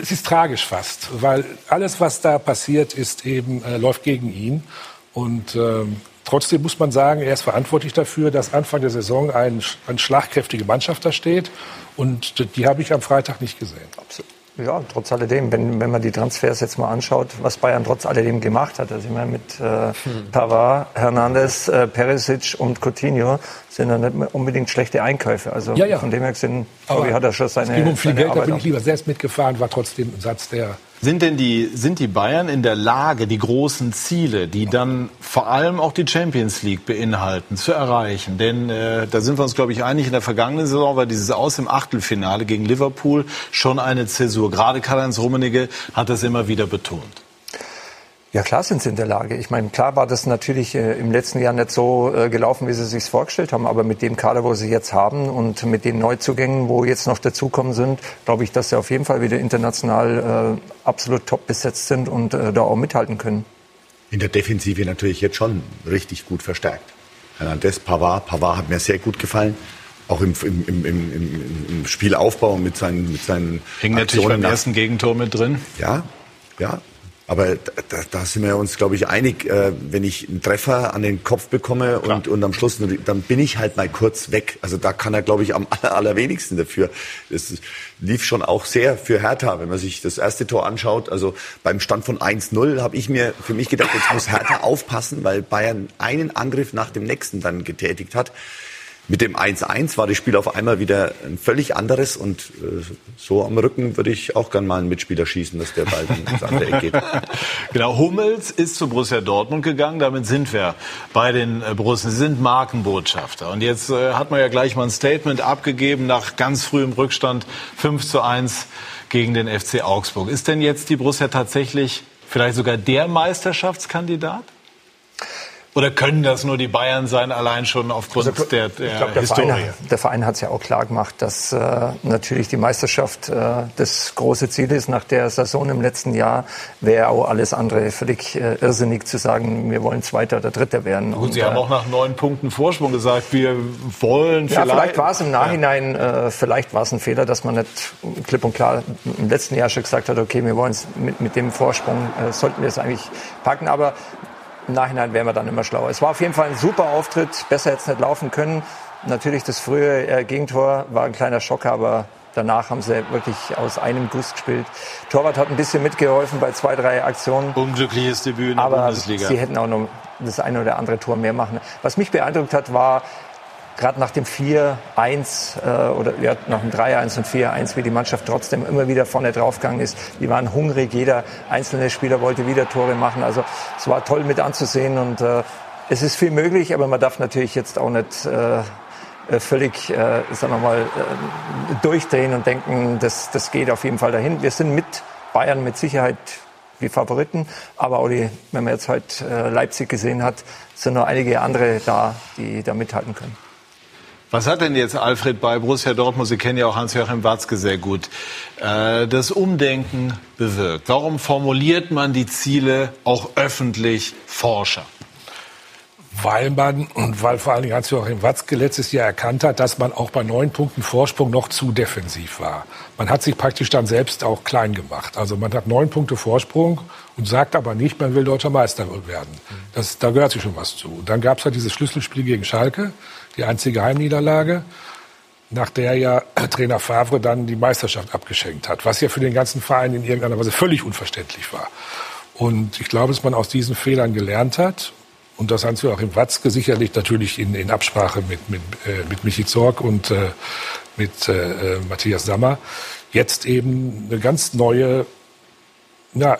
es ist tragisch fast, weil alles, was da passiert, ist eben äh, läuft gegen ihn und ähm, Trotzdem muss man sagen, er ist verantwortlich dafür, dass Anfang der Saison ein, eine schlagkräftige Mannschaft da steht. Und die habe ich am Freitag nicht gesehen. Absolut. Ja, trotz alledem, wenn, wenn man die Transfers jetzt mal anschaut, was Bayern trotz alledem gemacht hat. Also ich meine, mit äh, hm. Pavard, Hernandez, äh, Perisic und Coutinho sind ja nicht unbedingt schlechte Einkäufe. Also ja, ja. von dem her gesehen, glaube ich, hat er schon seine. Es ging um viel Geld, Arbeit da bin ich lieber selbst mitgefahren, war trotzdem ein Satz, der sind denn die, sind die Bayern in der Lage, die großen Ziele, die dann vor allem auch die Champions League beinhalten, zu erreichen? Denn äh, da sind wir uns, glaube ich, einig, in der vergangenen Saison war dieses Aus im Achtelfinale gegen Liverpool schon eine Zäsur. Gerade Karl-Heinz Rummenigge hat das immer wieder betont. Ja, klar sind sie in der Lage. Ich meine, klar war das natürlich äh, im letzten Jahr nicht so äh, gelaufen, wie sie sich vorgestellt haben. Aber mit dem Kader, wo sie jetzt haben und mit den Neuzugängen, wo jetzt noch dazukommen sind, glaube ich, dass sie auf jeden Fall wieder international äh, absolut top besetzt sind und da auch mithalten können. In der Defensive natürlich jetzt schon richtig gut verstärkt. Hernandez, Pavard. Pavard hat mir sehr gut gefallen auch im, im, im, im, im Spielaufbau mit seinen, mit seinen Hing natürlich beim ersten Gegentor mit drin. Ja, ja, aber da, da sind wir uns, glaube ich, einig. Äh, wenn ich einen Treffer an den Kopf bekomme und, und am Schluss, dann bin ich halt mal kurz weg. Also da kann er, glaube ich, am aller, allerwenigsten dafür. Das lief schon auch sehr für Hertha, wenn man sich das erste Tor anschaut. Also beim Stand von 1-0 habe ich mir für mich gedacht, jetzt muss Hertha aufpassen, weil Bayern einen Angriff nach dem nächsten dann getätigt hat. Mit dem 1-1 war das Spiel auf einmal wieder ein völlig anderes und äh, so am Rücken würde ich auch gern mal einen Mitspieler schießen, dass der bald ins andere Eck geht. Genau, Hummels ist zu Borussia Dortmund gegangen, damit sind wir bei den äh, Borussen. Sie sind Markenbotschafter und jetzt äh, hat man ja gleich mal ein Statement abgegeben nach ganz frühem Rückstand 5 zu 1 gegen den FC Augsburg. Ist denn jetzt die Borussia tatsächlich vielleicht sogar der Meisterschaftskandidat? Oder können das nur die Bayern sein, allein schon aufgrund also, der, der, glaub, der Historie? Verein, der Verein hat es ja auch klar gemacht, dass äh, natürlich die Meisterschaft äh, das große Ziel ist. Nach der Saison im letzten Jahr wäre auch alles andere völlig äh, irrsinnig zu sagen, wir wollen Zweiter oder Dritter werden. Gut, Und, Sie haben äh, auch nach neun Punkten Vorsprung gesagt, wir wollen vielleicht... Ja, vielleicht war es im Nachhinein, ja. Äh, vielleicht war es ein Fehler, dass man nicht klipp und klar im letzten Jahr schon gesagt hat, okay, wir wollen es mit, mit dem Vorsprung, äh, sollten wir es eigentlich packen. Aber im Nachhinein wären wir dann immer schlauer. Es war auf jeden Fall ein super Auftritt, besser jetzt nicht laufen können. Natürlich das frühe äh, Gegentor war ein kleiner Schock, aber danach haben sie wirklich aus einem Guss gespielt. Torwart hat ein bisschen mitgeholfen bei zwei, drei Aktionen. Unglückliches Debüt in der aber Bundesliga. Sie hätten auch noch das eine oder andere Tor mehr machen. Was mich beeindruckt hat, war gerade nach dem 4-1 äh, oder ja, nach dem 3-1 und 4-1, wie die Mannschaft trotzdem immer wieder vorne draufgegangen ist. Die waren hungrig, jeder einzelne Spieler wollte wieder Tore machen. Also es war toll mit anzusehen und äh, es ist viel möglich, aber man darf natürlich jetzt auch nicht äh, äh völlig, äh, sagen wir mal, äh, durchdrehen und denken, das, das geht auf jeden Fall dahin. Wir sind mit Bayern mit Sicherheit die Favoriten, aber auch die, wenn man jetzt heute äh, Leipzig gesehen hat, sind noch einige andere da, die da mithalten können. Was hat denn jetzt Alfred bei Borussia Dortmund, Sie kennen ja auch Hans-Joachim Watzke sehr gut, äh, das Umdenken bewirkt? Warum formuliert man die Ziele auch öffentlich forscher? Weil man und weil vor allen Dingen Hans-Joachim Watzke letztes Jahr erkannt hat, dass man auch bei neun Punkten Vorsprung noch zu defensiv war. Man hat sich praktisch dann selbst auch klein gemacht. Also man hat neun Punkte Vorsprung und sagt aber nicht, man will deutscher Meister werden. Das, da gehört sich schon was zu. Und dann gab es halt dieses Schlüsselspiel gegen Schalke die einzige Heimniederlage, nach der ja Trainer Favre dann die Meisterschaft abgeschenkt hat, was ja für den ganzen Verein in irgendeiner Weise völlig unverständlich war. Und ich glaube, dass man aus diesen Fehlern gelernt hat und dass Hans-Joachim Watzke sicherlich natürlich in, in Absprache mit, mit, äh, mit Michi Zorg und äh, mit äh, äh Matthias Sammer jetzt eben eine ganz neue, ja,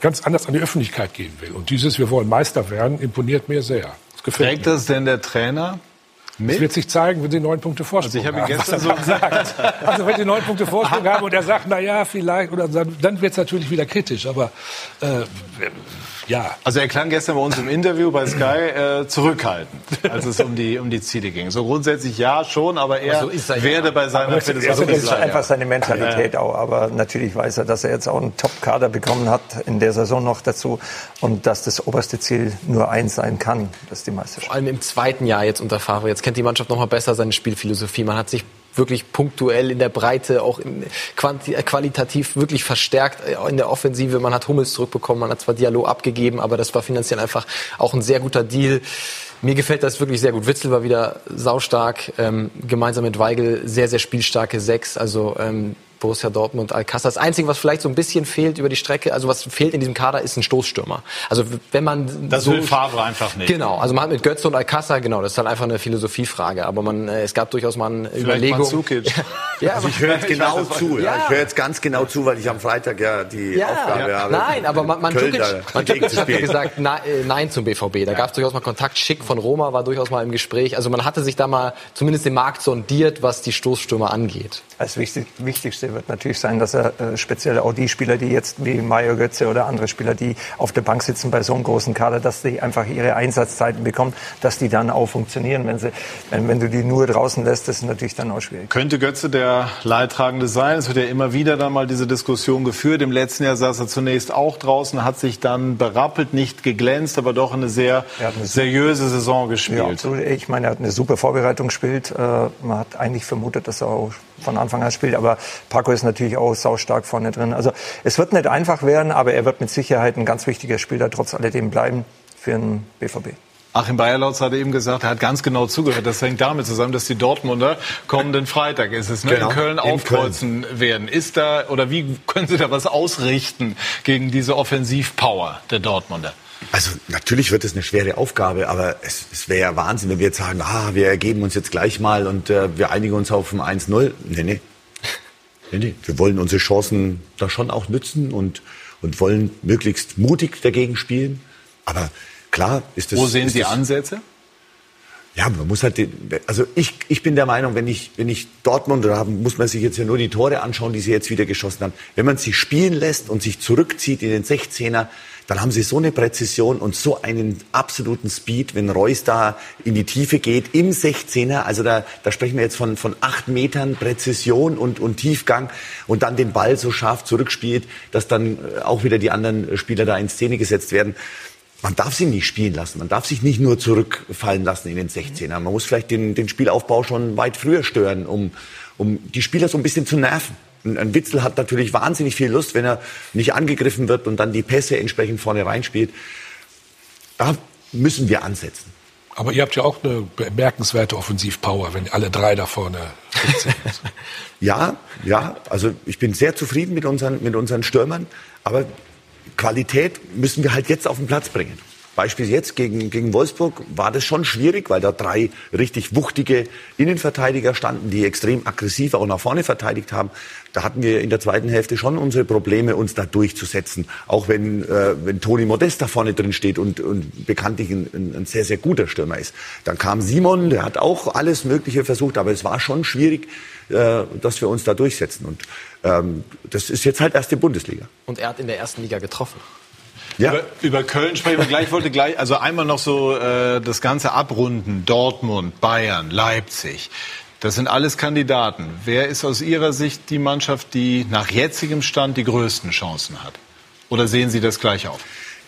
ganz anders an die Öffentlichkeit gehen will. Und dieses, wir wollen Meister werden, imponiert mir sehr. Das Trägt mir. das denn der Trainer? Mit? Es wird sich zeigen, wenn sie neun Punkte Vorsprung also ich habe ihn gestern so gesagt. Also wenn sie neun Punkte Vorsprung haben und er sagt, na ja, vielleicht, oder dann, dann wird es natürlich wieder kritisch. Aber äh, ja. Also er klang gestern bei uns im Interview bei Sky äh, zurückhaltend, als es um die, um die Ziele ging. So grundsätzlich ja schon, aber er, aber so er werde ja. bei seiner Philosophie also Das ist einfach seine Mentalität ja. auch. Aber natürlich weiß er, dass er jetzt auch einen Top-Kader bekommen hat in der Saison noch dazu und dass das oberste Ziel nur eins sein kann, das ist die Meisterschaft. Vor allem im zweiten Jahr jetzt unter Favre. Jetzt kennt die Mannschaft noch mal besser seine Spielphilosophie. Man hat sich wirklich punktuell in der Breite, auch qualitativ wirklich verstärkt in der Offensive. Man hat Hummels zurückbekommen, man hat zwar Dialog abgegeben, aber das war finanziell einfach auch ein sehr guter Deal. Mir gefällt das wirklich sehr gut. Witzel war wieder saustark, ähm, gemeinsam mit Weigel sehr, sehr spielstarke Sechs. Also ähm, Borussia Dortmund, Alcázar. Das Einzige, was vielleicht so ein bisschen fehlt über die Strecke, also was fehlt in diesem Kader, ist ein Stoßstürmer. Also wenn man das so, will Favre einfach nicht. Genau, also man hat mit Götze und Alcázar, genau, das ist halt einfach eine Philosophiefrage. Aber man, äh, es gab durchaus mal eine vielleicht Überlegung. ja, also ich höre jetzt genau zu. Ja. Ich höre jetzt ganz genau zu, weil ich am Freitag ja die ja, Aufgabe ja. habe. Nein, aber man, man Mandzukic, Mandzukic hat ja gesagt nein, äh, nein zum BVB. Da gab es durchaus mal Kontakt. Schick von Roma war durchaus mal im Gespräch. Also man hatte sich da mal zumindest den Markt sondiert, was die Stoßstürmer angeht. Das Wichtigste wird natürlich sein, dass er äh, speziell auch die Spieler, die jetzt wie Mario Götze oder andere Spieler, die auf der Bank sitzen bei so einem großen Kader, dass die einfach ihre Einsatzzeiten bekommen, dass die dann auch funktionieren. Wenn, sie, wenn, wenn du die nur draußen lässt, das ist natürlich dann auch schwierig. Könnte Götze der Leidtragende sein? Es wird ja immer wieder dann mal diese Diskussion geführt. Im letzten Jahr saß er zunächst auch draußen, hat sich dann berappelt, nicht geglänzt, aber doch eine sehr eine seriöse Saison gespielt. Ja, absolut. Ich meine, er hat eine super Vorbereitung gespielt. Äh, man hat eigentlich vermutet, dass er auch von Anfang an spielt. Aber Paco ist natürlich auch saustark vorne drin. Also es wird nicht einfach werden, aber er wird mit Sicherheit ein ganz wichtiger Spieler trotz alledem bleiben für den BVB. Achim Bayerlautz hat eben gesagt, er hat ganz genau zugehört. Das hängt damit zusammen, dass die Dortmunder kommenden Freitag ist es, ne, genau, in Köln aufkreuzen Köln. werden. Ist da oder wie können Sie da was ausrichten gegen diese Offensivpower der Dortmunder? Also natürlich wird es eine schwere Aufgabe, aber es, es wäre ja Wahnsinn, wenn wir jetzt sagen, ah, wir ergeben uns jetzt gleich mal und äh, wir einigen uns auf ein 1-0. Nee, nee. nee, nee. Wir wollen unsere Chancen da schon auch nützen und, und wollen möglichst mutig dagegen spielen. Aber klar ist das... Wo sehen Sie das, Ansätze? Ja, man muss halt, also ich, ich bin der Meinung, wenn ich, wenn ich Dortmund, da muss man sich jetzt ja nur die Tore anschauen, die sie jetzt wieder geschossen haben. Wenn man sie spielen lässt und sich zurückzieht in den 16er, dann haben sie so eine Präzision und so einen absoluten Speed, wenn Reus da in die Tiefe geht, im 16er, also da, da sprechen wir jetzt von, von acht Metern Präzision und, und Tiefgang und dann den Ball so scharf zurückspielt, dass dann äh, auch wieder die anderen Spieler da in Szene gesetzt werden. Man darf sie nicht spielen lassen. Man darf sich nicht nur zurückfallen lassen in den 16er. Man muss vielleicht den, den Spielaufbau schon weit früher stören, um, um die Spieler so ein bisschen zu nerven. Ein Witzel hat natürlich wahnsinnig viel Lust, wenn er nicht angegriffen wird und dann die Pässe entsprechend vorne reinspielt. Da müssen wir ansetzen. Aber ihr habt ja auch eine bemerkenswerte Offensivpower, wenn alle drei da vorne sind. ja, ja. Also ich bin sehr zufrieden mit unseren, mit unseren Stürmern. Aber Qualität müssen wir halt jetzt auf den Platz bringen. Beispiel jetzt gegen, gegen Wolfsburg war das schon schwierig, weil da drei richtig wuchtige Innenverteidiger standen, die extrem aggressiv auch nach vorne verteidigt haben. Da hatten wir in der zweiten Hälfte schon unsere Probleme, uns da durchzusetzen. Auch wenn, äh, wenn Toni Modest da vorne drin steht und, und bekanntlich ein, ein, sehr, sehr guter Stürmer ist. Dann kam Simon, der hat auch alles Mögliche versucht, aber es war schon schwierig, äh, dass wir uns da durchsetzen. Und ähm, das ist jetzt halt erste Bundesliga. Und er hat in der ersten Liga getroffen. Ja. Über, über, Köln sprechen wir gleich. Ich wollte gleich, also einmal noch so äh, das Ganze abrunden. Dortmund, Bayern, Leipzig. Das sind alles Kandidaten. Wer ist aus Ihrer Sicht die Mannschaft, die nach jetzigem Stand die größten Chancen hat? Oder sehen Sie das gleich auch?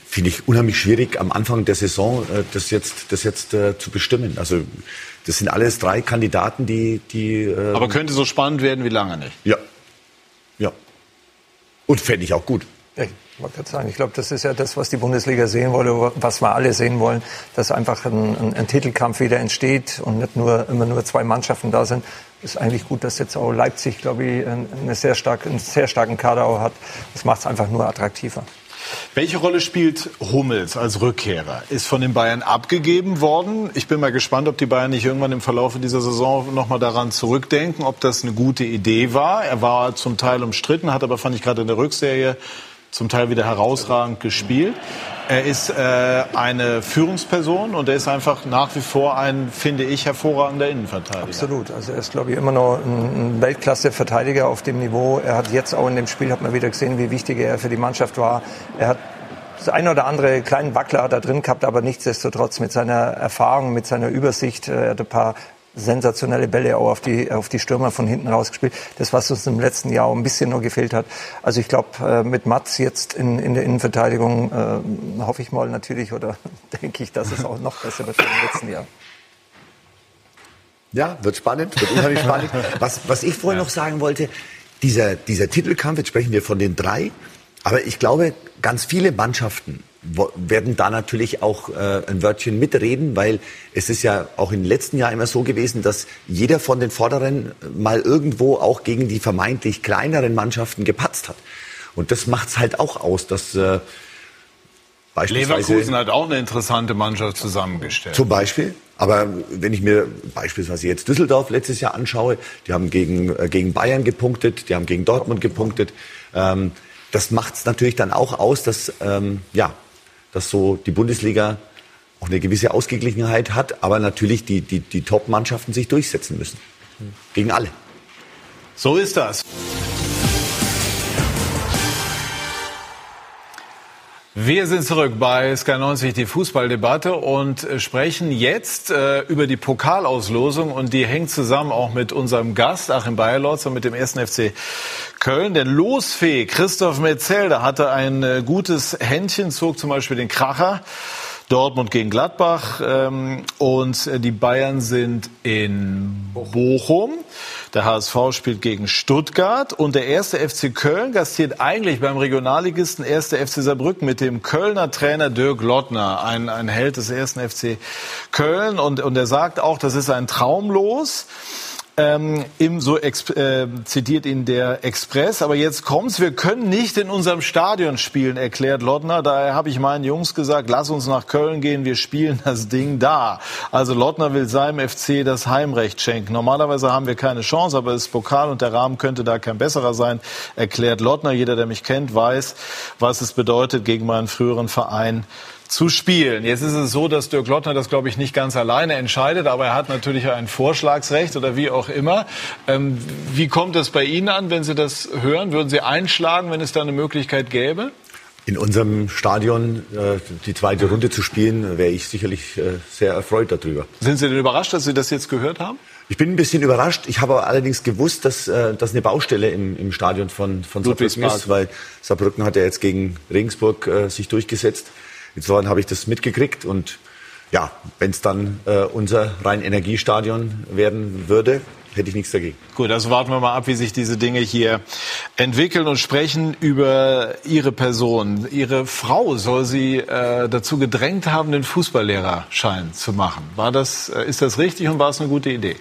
Finde ich unheimlich schwierig am Anfang der Saison äh, das jetzt, das jetzt äh, zu bestimmen. Also das sind alles drei Kandidaten, die. die äh, Aber könnte so spannend werden wie lange nicht? Ja. Ja. Und fände ich auch gut. Ich wollte ich glaube, das ist ja das, was die Bundesliga sehen wolle, was wir alle sehen wollen, dass einfach ein, ein, ein, Titelkampf wieder entsteht und nicht nur immer nur zwei Mannschaften da sind. Ist eigentlich gut, dass jetzt auch Leipzig, glaube ich, eine sehr stark, einen sehr starken Kader auch hat. Das macht es einfach nur attraktiver. Welche Rolle spielt Hummels als Rückkehrer? Ist von den Bayern abgegeben worden. Ich bin mal gespannt, ob die Bayern nicht irgendwann im Verlauf dieser Saison noch mal daran zurückdenken, ob das eine gute Idee war. Er war zum Teil umstritten, hat aber, fand ich gerade in der Rückserie, zum Teil wieder herausragend gespielt. Er ist äh, eine Führungsperson und er ist einfach nach wie vor ein, finde ich, hervorragender Innenverteidiger. Absolut. Also er ist, glaube ich, immer noch ein Weltklasse-Verteidiger auf dem Niveau. Er hat jetzt auch in dem Spiel, hat man wieder gesehen, wie wichtig er für die Mannschaft war. Er hat das eine oder andere kleinen Wackler da drin gehabt, aber nichtsdestotrotz mit seiner Erfahrung, mit seiner Übersicht, er hat ein paar sensationelle Bälle auch auf die, auf die Stürmer von hinten rausgespielt. Das, was uns im letzten Jahr auch ein bisschen nur gefehlt hat. Also ich glaube, äh, mit Mats jetzt in, in der Innenverteidigung äh, hoffe ich mal natürlich oder denke ich, dass es auch noch besser wird als im letzten Jahr. Ja, wird spannend, wird unheimlich spannend. Was, was ich vorhin ja. noch sagen wollte, dieser, dieser Titelkampf, jetzt sprechen wir von den drei, aber ich glaube, ganz viele Mannschaften werden da natürlich auch äh, ein Wörtchen mitreden, weil es ist ja auch im letzten Jahr immer so gewesen, dass jeder von den Vorderen mal irgendwo auch gegen die vermeintlich kleineren Mannschaften gepatzt hat. Und das macht es halt auch aus, dass äh, beispielsweise... Leverkusen hat auch eine interessante Mannschaft zusammengestellt. Zum Beispiel. Aber wenn ich mir beispielsweise jetzt Düsseldorf letztes Jahr anschaue, die haben gegen, äh, gegen Bayern gepunktet, die haben gegen Dortmund gepunktet. Ähm, das macht es natürlich dann auch aus, dass ähm, ja, dass so die Bundesliga auch eine gewisse Ausgeglichenheit hat, aber natürlich die, die, die Top-Mannschaften sich durchsetzen müssen. Gegen alle. So ist das. Wir sind zurück bei Sky 90, die Fußballdebatte und sprechen jetzt äh, über die Pokalauslosung und die hängt zusammen auch mit unserem Gast Achim Bayerlotz und mit dem 1. FC Köln. Der Losfee Christoph Metzelder hatte ein äh, gutes Händchen, zog zum Beispiel den Kracher. Dortmund gegen Gladbach ähm, und äh, die Bayern sind in Bochum. Der HSV spielt gegen Stuttgart und der erste FC Köln gastiert eigentlich beim Regionalligisten erste FC Saarbrücken mit dem Kölner Trainer Dirk Lottner, ein, ein Held des ersten FC Köln und, und er sagt auch, das ist ein Traumlos. Ähm, so äh, zitiert ihn der Express. Aber jetzt kommt's, wir können nicht in unserem Stadion spielen, erklärt Lottner. Daher habe ich meinen Jungs gesagt, lass uns nach Köln gehen, wir spielen das Ding da. Also Lottner will seinem FC das Heimrecht schenken. Normalerweise haben wir keine Chance, aber es ist Pokal und der Rahmen könnte da kein besserer sein, erklärt Lottner. Jeder, der mich kennt, weiß, was es bedeutet, gegen meinen früheren Verein zu spielen. Jetzt ist es so, dass Dirk Lottner das, glaube ich, nicht ganz alleine entscheidet, aber er hat natürlich ein Vorschlagsrecht oder wie auch immer. Ähm, wie kommt es bei Ihnen an, wenn Sie das hören? Würden Sie einschlagen, wenn es da eine Möglichkeit gäbe? In unserem Stadion äh, die zweite Runde zu spielen, wäre ich sicherlich äh, sehr erfreut darüber. Sind Sie denn überrascht, dass Sie das jetzt gehört haben? Ich bin ein bisschen überrascht. Ich habe allerdings gewusst, dass äh, das eine Baustelle im, im Stadion von, von Saarbrücken ist, weil Saarbrücken hat ja jetzt gegen Regensburg äh, sich durchgesetzt. Insofern habe ich das mitgekriegt und ja, wenn es dann äh, unser rein Energiestadion werden würde, hätte ich nichts dagegen. Gut, also warten wir mal ab, wie sich diese Dinge hier entwickeln und sprechen über Ihre Person. Ihre Frau soll Sie äh, dazu gedrängt haben, den Fußballlehrerschein zu machen. War das, äh, ist das richtig und war es eine gute Idee?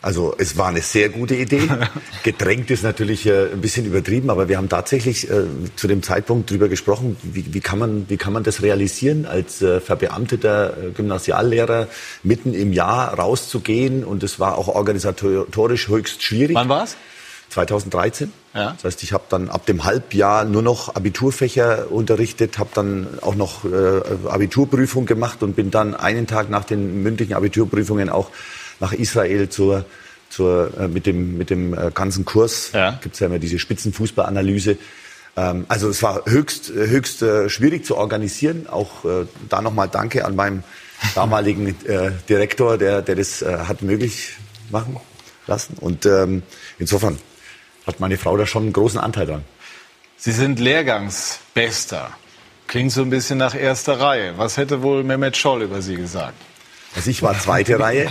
Also es war eine sehr gute Idee. Gedrängt ist natürlich äh, ein bisschen übertrieben, aber wir haben tatsächlich äh, zu dem Zeitpunkt darüber gesprochen, wie, wie, kann man, wie kann man das realisieren, als äh, verbeamteter äh, Gymnasiallehrer mitten im Jahr rauszugehen. Und es war auch organisatorisch höchst schwierig. Wann war's? 2013. Ja. Das heißt, ich habe dann ab dem Halbjahr nur noch Abiturfächer unterrichtet, habe dann auch noch äh, Abiturprüfung gemacht und bin dann einen Tag nach den mündlichen Abiturprüfungen auch nach Israel zur, zur, äh, mit dem, mit dem äh, ganzen Kurs. Ja. Gibt es ja immer diese Spitzenfußballanalyse. Ähm, also es war höchst, höchst äh, schwierig zu organisieren. Auch äh, da nochmal Danke an meinen damaligen äh, Direktor, der, der das äh, hat möglich machen lassen. Und ähm, insofern hat meine Frau da schon einen großen Anteil dran. Sie sind Lehrgangsbester. Klingt so ein bisschen nach erster Reihe. Was hätte wohl Mehmet Scholl über Sie gesagt? Also ich war zweite Reihe.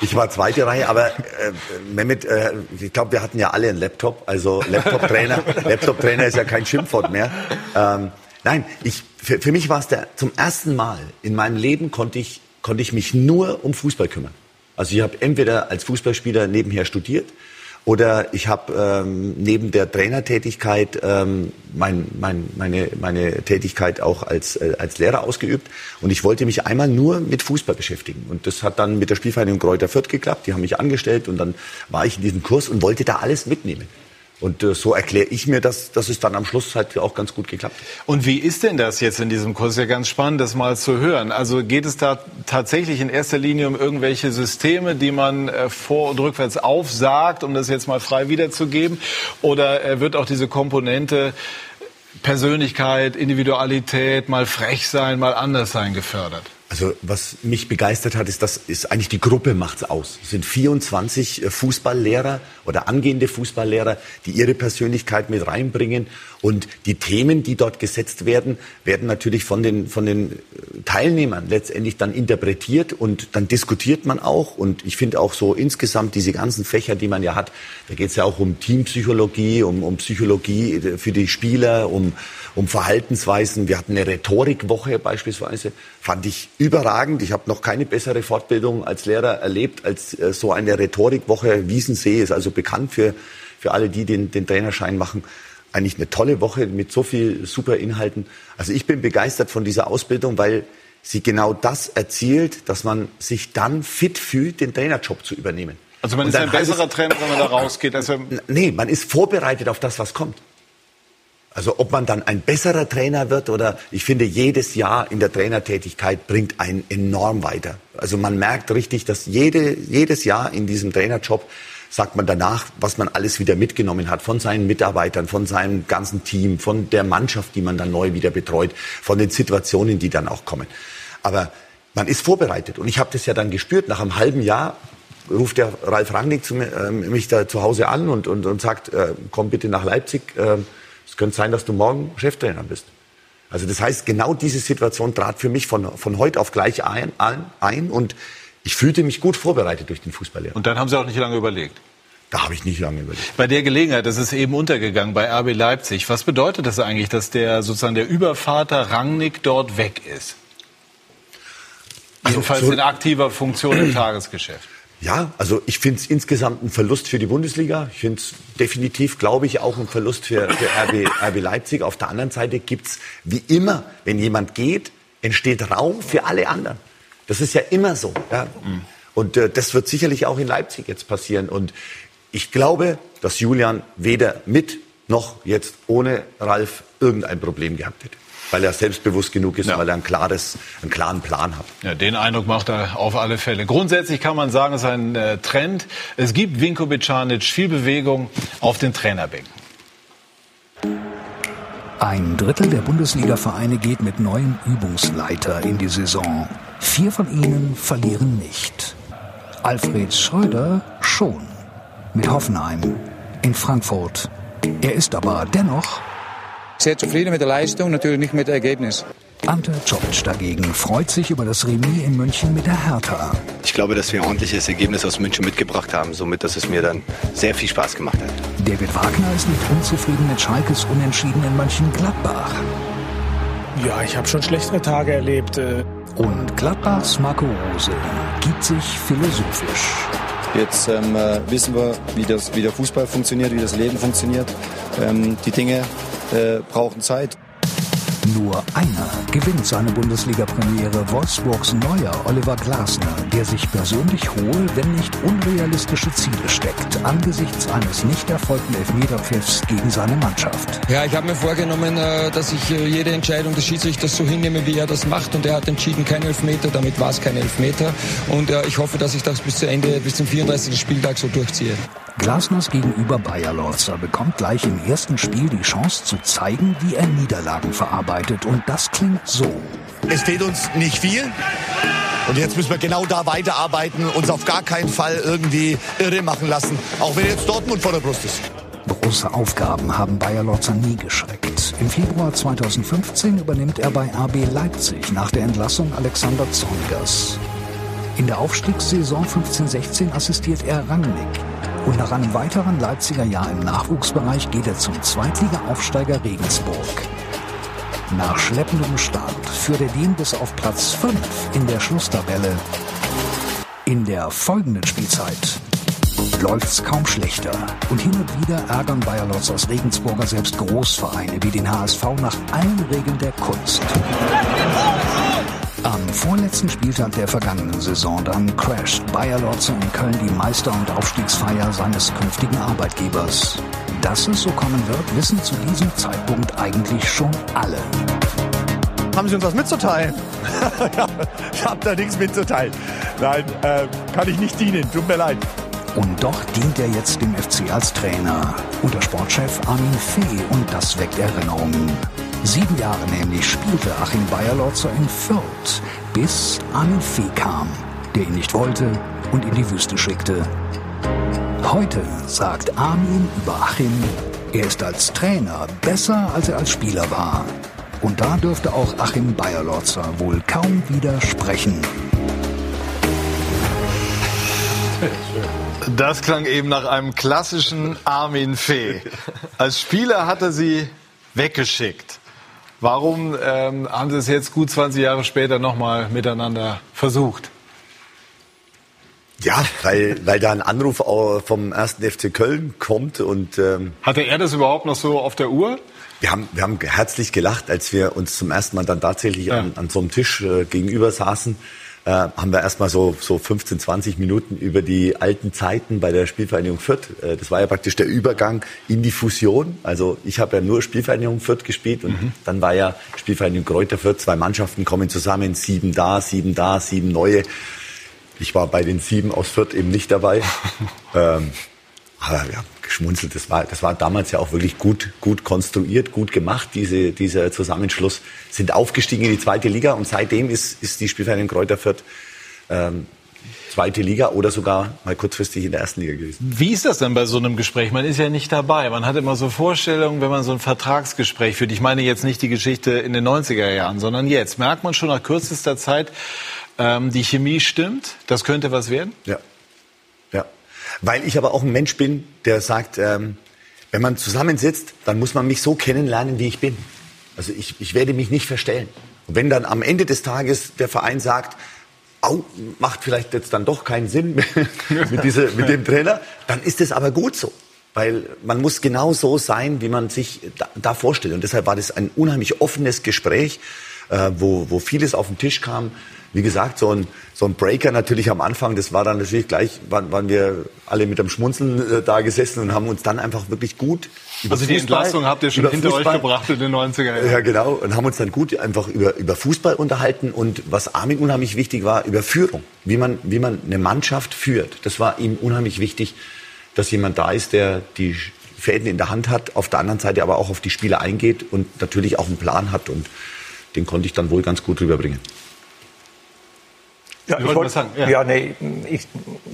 Ich war zweite Reihe, aber äh, Mehmet, äh, ich glaube, wir hatten ja alle einen Laptop. Also Laptop-Trainer, Laptop-Trainer ist ja kein Schimpfwort mehr. Ähm, nein, ich, für, für mich war es der, zum ersten Mal in meinem Leben konnte ich, konnte ich mich nur um Fußball kümmern. Also ich habe entweder als Fußballspieler nebenher studiert oder ich habe ähm, neben der Trainertätigkeit ähm, mein, mein, meine, meine Tätigkeit auch als, äh, als Lehrer ausgeübt. Und ich wollte mich einmal nur mit Fußball beschäftigen. Und das hat dann mit der Spielvereinigung Kräuter Fürth geklappt. Die haben mich angestellt und dann war ich in diesem Kurs und wollte da alles mitnehmen. Und äh, so erkläre ich mir, dass, dass es dann am Schluss halt auch ganz gut geklappt hat. Und wie ist denn das jetzt in diesem Kurs? Ja, ganz spannend, das mal zu hören. Also geht es da tatsächlich in erster Linie um irgendwelche Systeme, die man äh, vor- und rückwärts aufsagt, um das jetzt mal frei wiederzugeben? Oder äh, wird auch diese Komponente Persönlichkeit, Individualität, mal frech sein, mal anders sein gefördert? Also was mich begeistert hat, ist, dass ist eigentlich die Gruppe macht's aus. Es sind 24 äh, Fußballlehrer oder angehende Fußballlehrer, die ihre Persönlichkeit mit reinbringen und die Themen, die dort gesetzt werden, werden natürlich von den von den äh, Teilnehmern letztendlich dann interpretiert und dann diskutiert man auch und ich finde auch so insgesamt diese ganzen Fächer, die man ja hat, da geht es ja auch um Teampsychologie, um, um Psychologie äh, für die Spieler, um um Verhaltensweisen. Wir hatten eine Rhetorikwoche beispielsweise, fand ich überragend. Ich habe noch keine bessere Fortbildung als Lehrer erlebt als äh, so eine Rhetorikwoche. Wiesensee ist also bekannt für, für alle, die den, den Trainerschein machen. Eigentlich eine tolle Woche mit so viel super Inhalten. Also ich bin begeistert von dieser Ausbildung, weil sie genau das erzielt, dass man sich dann fit fühlt, den Trainerjob zu übernehmen. Also man ist ein besserer Trainer, wenn man da rausgeht. Als nee, man ist vorbereitet auf das, was kommt. Also ob man dann ein besserer Trainer wird oder ich finde, jedes Jahr in der Trainertätigkeit bringt einen enorm weiter. Also man merkt richtig, dass jede, jedes Jahr in diesem Trainerjob sagt man danach, was man alles wieder mitgenommen hat von seinen Mitarbeitern, von seinem ganzen Team, von der Mannschaft, die man dann neu wieder betreut, von den Situationen, die dann auch kommen. Aber man ist vorbereitet und ich habe das ja dann gespürt. Nach einem halben Jahr ruft der Ralf Rangnick zu mir, äh, mich da zu Hause an und, und, und sagt, äh, komm bitte nach Leipzig. Äh, es könnte sein, dass du morgen Cheftrainer bist. Also das heißt, genau diese Situation trat für mich von, von heute auf gleich ein, ein und ich fühlte mich gut vorbereitet durch den Fußballlehrer. Und dann haben Sie auch nicht lange überlegt? Da habe ich nicht lange überlegt. Bei der Gelegenheit, das ist eben untergegangen bei RB Leipzig. Was bedeutet das eigentlich, dass der sozusagen der Übervater Rangnick dort weg ist? Also Jedenfalls so in aktiver Funktion im Tagesgeschäft. Ja, also ich finde es insgesamt ein Verlust für die Bundesliga. Ich finde es definitiv, glaube ich, auch ein Verlust für, für RB, RB Leipzig. Auf der anderen Seite gibt's wie immer, wenn jemand geht, entsteht Raum für alle anderen. Das ist ja immer so. Ja? Und äh, das wird sicherlich auch in Leipzig jetzt passieren. Und ich glaube, dass Julian weder mit noch jetzt ohne Ralf irgendein Problem gehabt hätte weil er selbstbewusst genug ist, ja. weil er ein klares, einen klaren Plan hat. Ja, den Eindruck macht er auf alle Fälle. Grundsätzlich kann man sagen, es ist ein äh, Trend. Es gibt Vinko Bicanic viel Bewegung auf den Trainerbänken. Ein Drittel der Bundesliga-Vereine geht mit neuen Übungsleiter in die Saison. Vier von ihnen verlieren nicht. Alfred Schröder schon. Mit Hoffenheim in Frankfurt. Er ist aber dennoch sehr zufrieden mit der Leistung, natürlich nicht mit dem Ergebnis. Ante Czovic dagegen freut sich über das Remis in München mit der Hertha. Ich glaube, dass wir ein ordentliches Ergebnis aus München mitgebracht haben, somit, dass es mir dann sehr viel Spaß gemacht hat. David Wagner ist nicht unzufrieden mit Schalkes Unentschieden in Mönchengladbach. Ja, ich habe schon schlechtere Tage erlebt. Äh. Und Gladbachs Marco Rose gibt sich philosophisch. Jetzt ähm, äh, wissen wir, wie, das, wie der Fußball funktioniert, wie das Leben funktioniert. Ähm, die Dinge äh, brauchen Zeit. Nur einer gewinnt seine Bundesliga-Premiere Wolfsburgs neuer Oliver Glasner, der sich persönlich hohe, wenn nicht unrealistische Ziele steckt, angesichts eines nicht erfolgten Elfmeterpfiffs gegen seine Mannschaft. Ja, ich habe mir vorgenommen, äh, dass ich äh, jede Entscheidung des Schiedsrichters so hinnehme, wie er das macht. Und er hat entschieden, kein Elfmeter, damit war es kein Elfmeter. Und äh, ich hoffe, dass ich das bis zu Ende, bis zum 34. Spieltag so durchziehe. Glasners gegenüber Bayer Lorzer bekommt gleich im ersten Spiel die Chance zu zeigen, wie er Niederlagen verarbeitet. Und das klingt so. Es fehlt uns nicht viel. Und jetzt müssen wir genau da weiterarbeiten, uns auf gar keinen Fall irgendwie irre machen lassen, auch wenn jetzt Dortmund vor der Brust ist. Große Aufgaben haben Bayer Lorzer nie geschreckt. Im Februar 2015 übernimmt er bei RB Leipzig nach der Entlassung Alexander Zornigers. In der Aufstiegssaison 15-16 assistiert er Rangnick. Und nach einem weiteren Leipziger Jahr im Nachwuchsbereich geht er zum Zweitliga-Aufsteiger Regensburg. Nach schleppendem Start führt er den bis auf Platz 5 in der Schlusstabelle. In der folgenden Spielzeit läuft's kaum schlechter. Und hin und wieder ärgern Bayerlotz aus Regensburger selbst Großvereine wie den HSV nach allen Regeln der Kunst. Am vorletzten Spieltag der vergangenen Saison dann crasht Bayer Lorze in Köln die Meister- und Aufstiegsfeier seines künftigen Arbeitgebers. Dass es so kommen wird, wissen zu diesem Zeitpunkt eigentlich schon alle. Haben Sie uns was mitzuteilen? ich habe da nichts mitzuteilen. Nein, äh, kann ich nicht dienen. Tut mir leid. Und doch dient er jetzt dem FC als Trainer unter Sportchef Armin Fee und das weckt Erinnerungen. Sieben Jahre nämlich spielte Achim Bayerlotzer in Fürth, bis Armin Fee kam, der ihn nicht wollte und in die Wüste schickte. Heute sagt Armin über Achim, er ist als Trainer besser, als er als Spieler war. Und da dürfte auch Achim Bayerlotzer wohl kaum widersprechen. Das klang eben nach einem klassischen Armin Fee. Als Spieler hat er sie weggeschickt. Warum ähm, haben Sie es jetzt gut 20 Jahre später nochmal miteinander versucht? Ja, weil, weil da ein Anruf vom ersten FC Köln kommt und ähm, hatte er das überhaupt noch so auf der Uhr? Wir haben, wir haben herzlich gelacht, als wir uns zum ersten Mal dann tatsächlich ja. an, an so einem Tisch äh, gegenüber saßen äh, haben wir erstmal so, so 15, 20 Minuten über die alten Zeiten bei der Spielvereinigung Fürth. Äh, das war ja praktisch der Übergang in die Fusion. Also ich habe ja nur Spielvereinigung Fürth gespielt und mhm. dann war ja Spielvereinigung Kräuter Fürth. Zwei Mannschaften kommen zusammen, sieben da, sieben da, sieben neue. Ich war bei den sieben aus Fürth eben nicht dabei. ähm, aber ja, geschmunzelt. Das war, das war damals ja auch wirklich gut, gut konstruiert, gut gemacht, diese, dieser Zusammenschluss. Sind aufgestiegen in die zweite Liga und seitdem ist, ist die Spielvereinigung Kräuter Fürth ähm, zweite Liga oder sogar mal kurzfristig in der ersten Liga gewesen. Wie ist das denn bei so einem Gespräch? Man ist ja nicht dabei. Man hat immer so Vorstellungen, wenn man so ein Vertragsgespräch führt. Ich meine jetzt nicht die Geschichte in den 90er Jahren, sondern jetzt. Merkt man schon nach kürzester Zeit, ähm, die Chemie stimmt? Das könnte was werden? Ja. Weil ich aber auch ein Mensch bin, der sagt, ähm, wenn man zusammensitzt, dann muss man mich so kennenlernen, wie ich bin. Also ich, ich werde mich nicht verstellen. Und wenn dann am Ende des Tages der Verein sagt, au, macht vielleicht jetzt dann doch keinen Sinn mit, diese, mit dem Trainer, dann ist es aber gut so. Weil man muss genau so sein, wie man sich da, da vorstellt. Und deshalb war das ein unheimlich offenes Gespräch, äh, wo, wo vieles auf den Tisch kam wie gesagt, so ein, so ein Breaker natürlich am Anfang, das war dann natürlich gleich, waren, waren wir alle mit dem Schmunzeln äh, da gesessen und haben uns dann einfach wirklich gut über Also die Fußball, Entlassung habt ihr schon hinter Fußball, euch gebracht in den 90er Jahren. Ja, genau. Und haben uns dann gut einfach über, über Fußball unterhalten und was Armin unheimlich wichtig war, über Führung. Wie man, wie man eine Mannschaft führt. Das war ihm unheimlich wichtig, dass jemand da ist, der die Fäden in der Hand hat, auf der anderen Seite aber auch auf die Spieler eingeht und natürlich auch einen Plan hat und den konnte ich dann wohl ganz gut rüberbringen. Ja, ich wollte, sagen. Ja. ja, nee, ich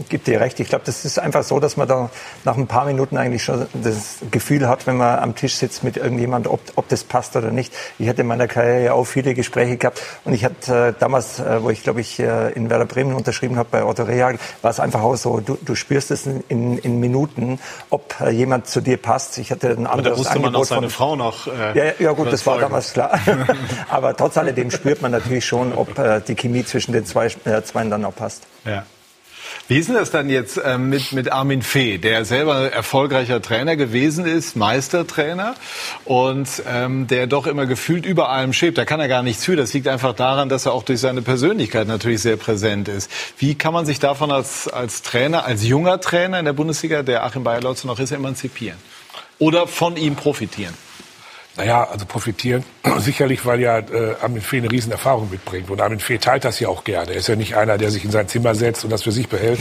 gebe dir recht. Ich glaube, das ist einfach so, dass man da nach ein paar Minuten eigentlich schon das Gefühl hat, wenn man am Tisch sitzt mit irgendjemand, ob, ob das passt oder nicht. Ich hatte in meiner Karriere ja auch viele Gespräche gehabt und ich hatte äh, damals, äh, wo ich glaube ich äh, in Werder Bremen unterschrieben habe bei Otto Rehagel, war es einfach auch so, du, du spürst es in, in, in Minuten, ob äh, jemand zu dir passt. Ich hatte ein anderes Aber da wusste Angebot man auch seine von, Frau noch. Äh, ja, ja, gut, das war damals klar. Aber trotz alledem spürt man natürlich schon, ob äh, die Chemie zwischen den zwei äh, zweien dann auch passt. Ja. Wie ist denn das dann jetzt ähm, mit, mit Armin Fee, der selber erfolgreicher Trainer gewesen ist, Meistertrainer und ähm, der doch immer gefühlt über allem schwebt? Da kann er gar nichts für. Das liegt einfach daran, dass er auch durch seine Persönlichkeit natürlich sehr präsent ist. Wie kann man sich davon als, als Trainer, als junger Trainer in der Bundesliga, der Achim Bayerlotz noch ist, emanzipieren? Oder von ihm profitieren? Naja, also profitieren sicherlich, weil ja äh, Armin Fee eine Riesenerfahrung mitbringt. Und Armin Fee teilt das ja auch gerne. Er ist ja nicht einer, der sich in sein Zimmer setzt und das für sich behält.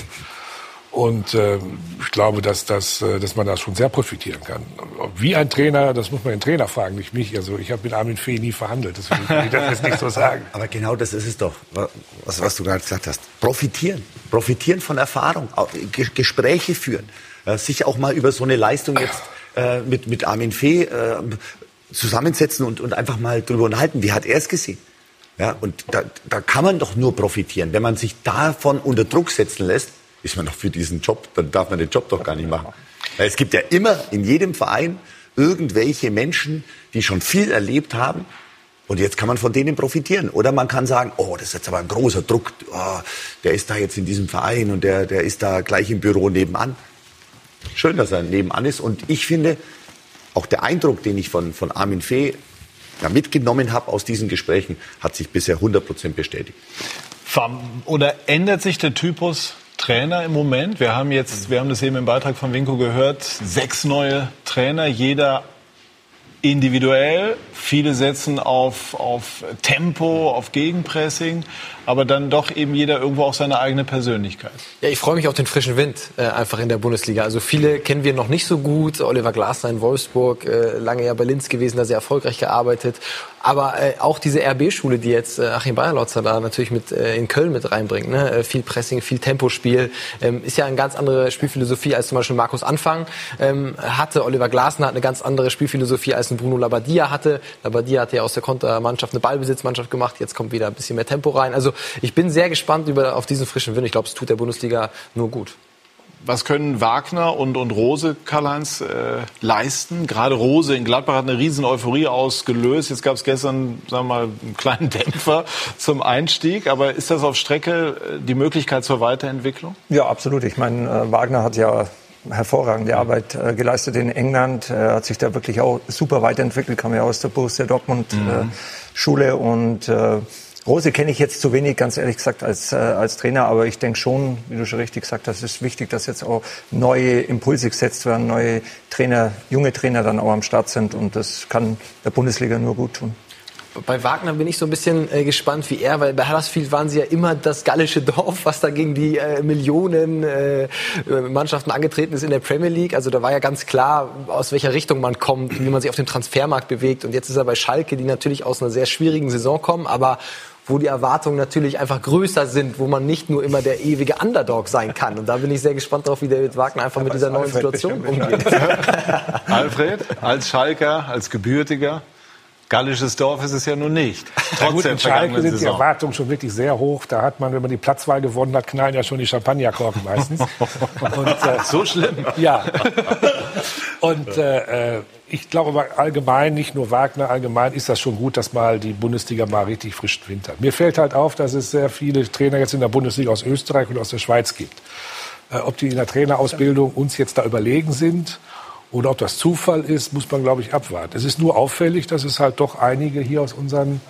Und äh, ich glaube, dass, das, äh, dass man da schon sehr profitieren kann. Wie ein Trainer, das muss man den Trainer fragen, nicht mich. Also ich habe mit Armin Fee nie verhandelt, deswegen kann ich das jetzt nicht so sagen. Aber genau das ist es doch, was, was du gerade gesagt hast. Profitieren. Profitieren von Erfahrung, Gespräche führen. Sich auch mal über so eine Leistung jetzt äh, mit, mit Armin Fee äh, zusammensetzen und, und einfach mal drüber unterhalten. Wie hat er es gesehen? Ja, und da, da kann man doch nur profitieren. Wenn man sich davon unter Druck setzen lässt, ist man doch für diesen Job, dann darf man den Job doch gar nicht machen. Es gibt ja immer in jedem Verein irgendwelche Menschen, die schon viel erlebt haben. Und jetzt kann man von denen profitieren. Oder man kann sagen, oh, das ist jetzt aber ein großer Druck. Oh, der ist da jetzt in diesem Verein und der, der ist da gleich im Büro nebenan. Schön, dass er nebenan ist. Und ich finde, auch der Eindruck, den ich von, von Armin Fee ja, mitgenommen habe aus diesen Gesprächen, hat sich bisher 100 Prozent bestätigt. Oder ändert sich der Typus Trainer im Moment? Wir haben jetzt, wir haben das eben im Beitrag von Winko gehört, sechs neue Trainer, jeder individuell. Viele setzen auf, auf Tempo, auf Gegenpressing, aber dann doch eben jeder irgendwo auch seine eigene Persönlichkeit. Ja, ich freue mich auf den frischen Wind äh, einfach in der Bundesliga. Also viele kennen wir noch nicht so gut. Oliver Glasner in Wolfsburg, äh, lange ja bei Linz gewesen, da sehr erfolgreich gearbeitet. Aber äh, auch diese RB-Schule, die jetzt äh, Achim Bayerlotzer da natürlich mit äh, in Köln mit reinbringt, ne? Äh, viel Pressing, viel Tempospiel, ähm, ist ja eine ganz andere Spielphilosophie als zum Beispiel Markus Anfang ähm, hatte. Oliver Glasner hat eine ganz andere Spielphilosophie als ein Bruno Labbadia hatte. Labbadia hat ja aus der Kontermannschaft eine Ballbesitzmannschaft gemacht. Jetzt kommt wieder ein bisschen mehr Tempo rein. Also ich bin sehr gespannt über, auf diesen frischen Wind. Ich glaube, es tut der Bundesliga nur gut. Was können Wagner und, und Rose, Karl-Heinz, äh, leisten? Gerade Rose in Gladbach hat eine riesen Euphorie ausgelöst. Jetzt gab es gestern, sagen wir mal, einen kleinen Dämpfer zum Einstieg. Aber ist das auf Strecke äh, die Möglichkeit zur Weiterentwicklung? Ja, absolut. Ich meine, äh, Wagner hat ja hervorragende Arbeit äh, geleistet in England. Er hat sich da wirklich auch super weiterentwickelt, kam ja aus der Borussia Dortmund mhm. äh, Schule und äh, Rose kenne ich jetzt zu wenig, ganz ehrlich gesagt, als, äh, als Trainer. Aber ich denke schon, wie du schon richtig gesagt hast, es ist wichtig, dass jetzt auch neue Impulse gesetzt werden, neue Trainer, junge Trainer dann auch am Start sind. Und das kann der Bundesliga nur gut tun. Bei Wagner bin ich so ein bisschen äh, gespannt wie er, weil bei Huddersfield waren sie ja immer das gallische Dorf, was da gegen die äh, Millionen äh, Mannschaften angetreten ist in der Premier League. Also da war ja ganz klar, aus welcher Richtung man kommt, wie man sich auf dem Transfermarkt bewegt. Und jetzt ist er bei Schalke, die natürlich aus einer sehr schwierigen Saison kommen, aber wo die Erwartungen natürlich einfach größer sind, wo man nicht nur immer der ewige Underdog sein kann. Und da bin ich sehr gespannt darauf, wie David Wagner einfach mit dieser neuen Situation umgeht. Alfred, als Schalker, als Gebürtiger, gallisches Dorf ist es ja nun nicht. Trotzdem gut, in Schalke sind die Erwartungen schon wirklich sehr hoch. Da hat man, wenn man die Platzwahl gewonnen hat, knallen ja schon die Champagnerkorken meistens. Und, äh, so schlimm? Ja. Und äh, äh, ich glaube allgemein, nicht nur Wagner, allgemein ist das schon gut, dass mal die Bundesliga mal richtig frischen Wind hat. Mir fällt halt auf, dass es sehr viele Trainer jetzt in der Bundesliga aus Österreich und aus der Schweiz gibt. Äh, ob die in der Trainerausbildung uns jetzt da überlegen sind oder ob das Zufall ist, muss man, glaube ich, abwarten. Es ist nur auffällig, dass es halt doch einige hier aus unseren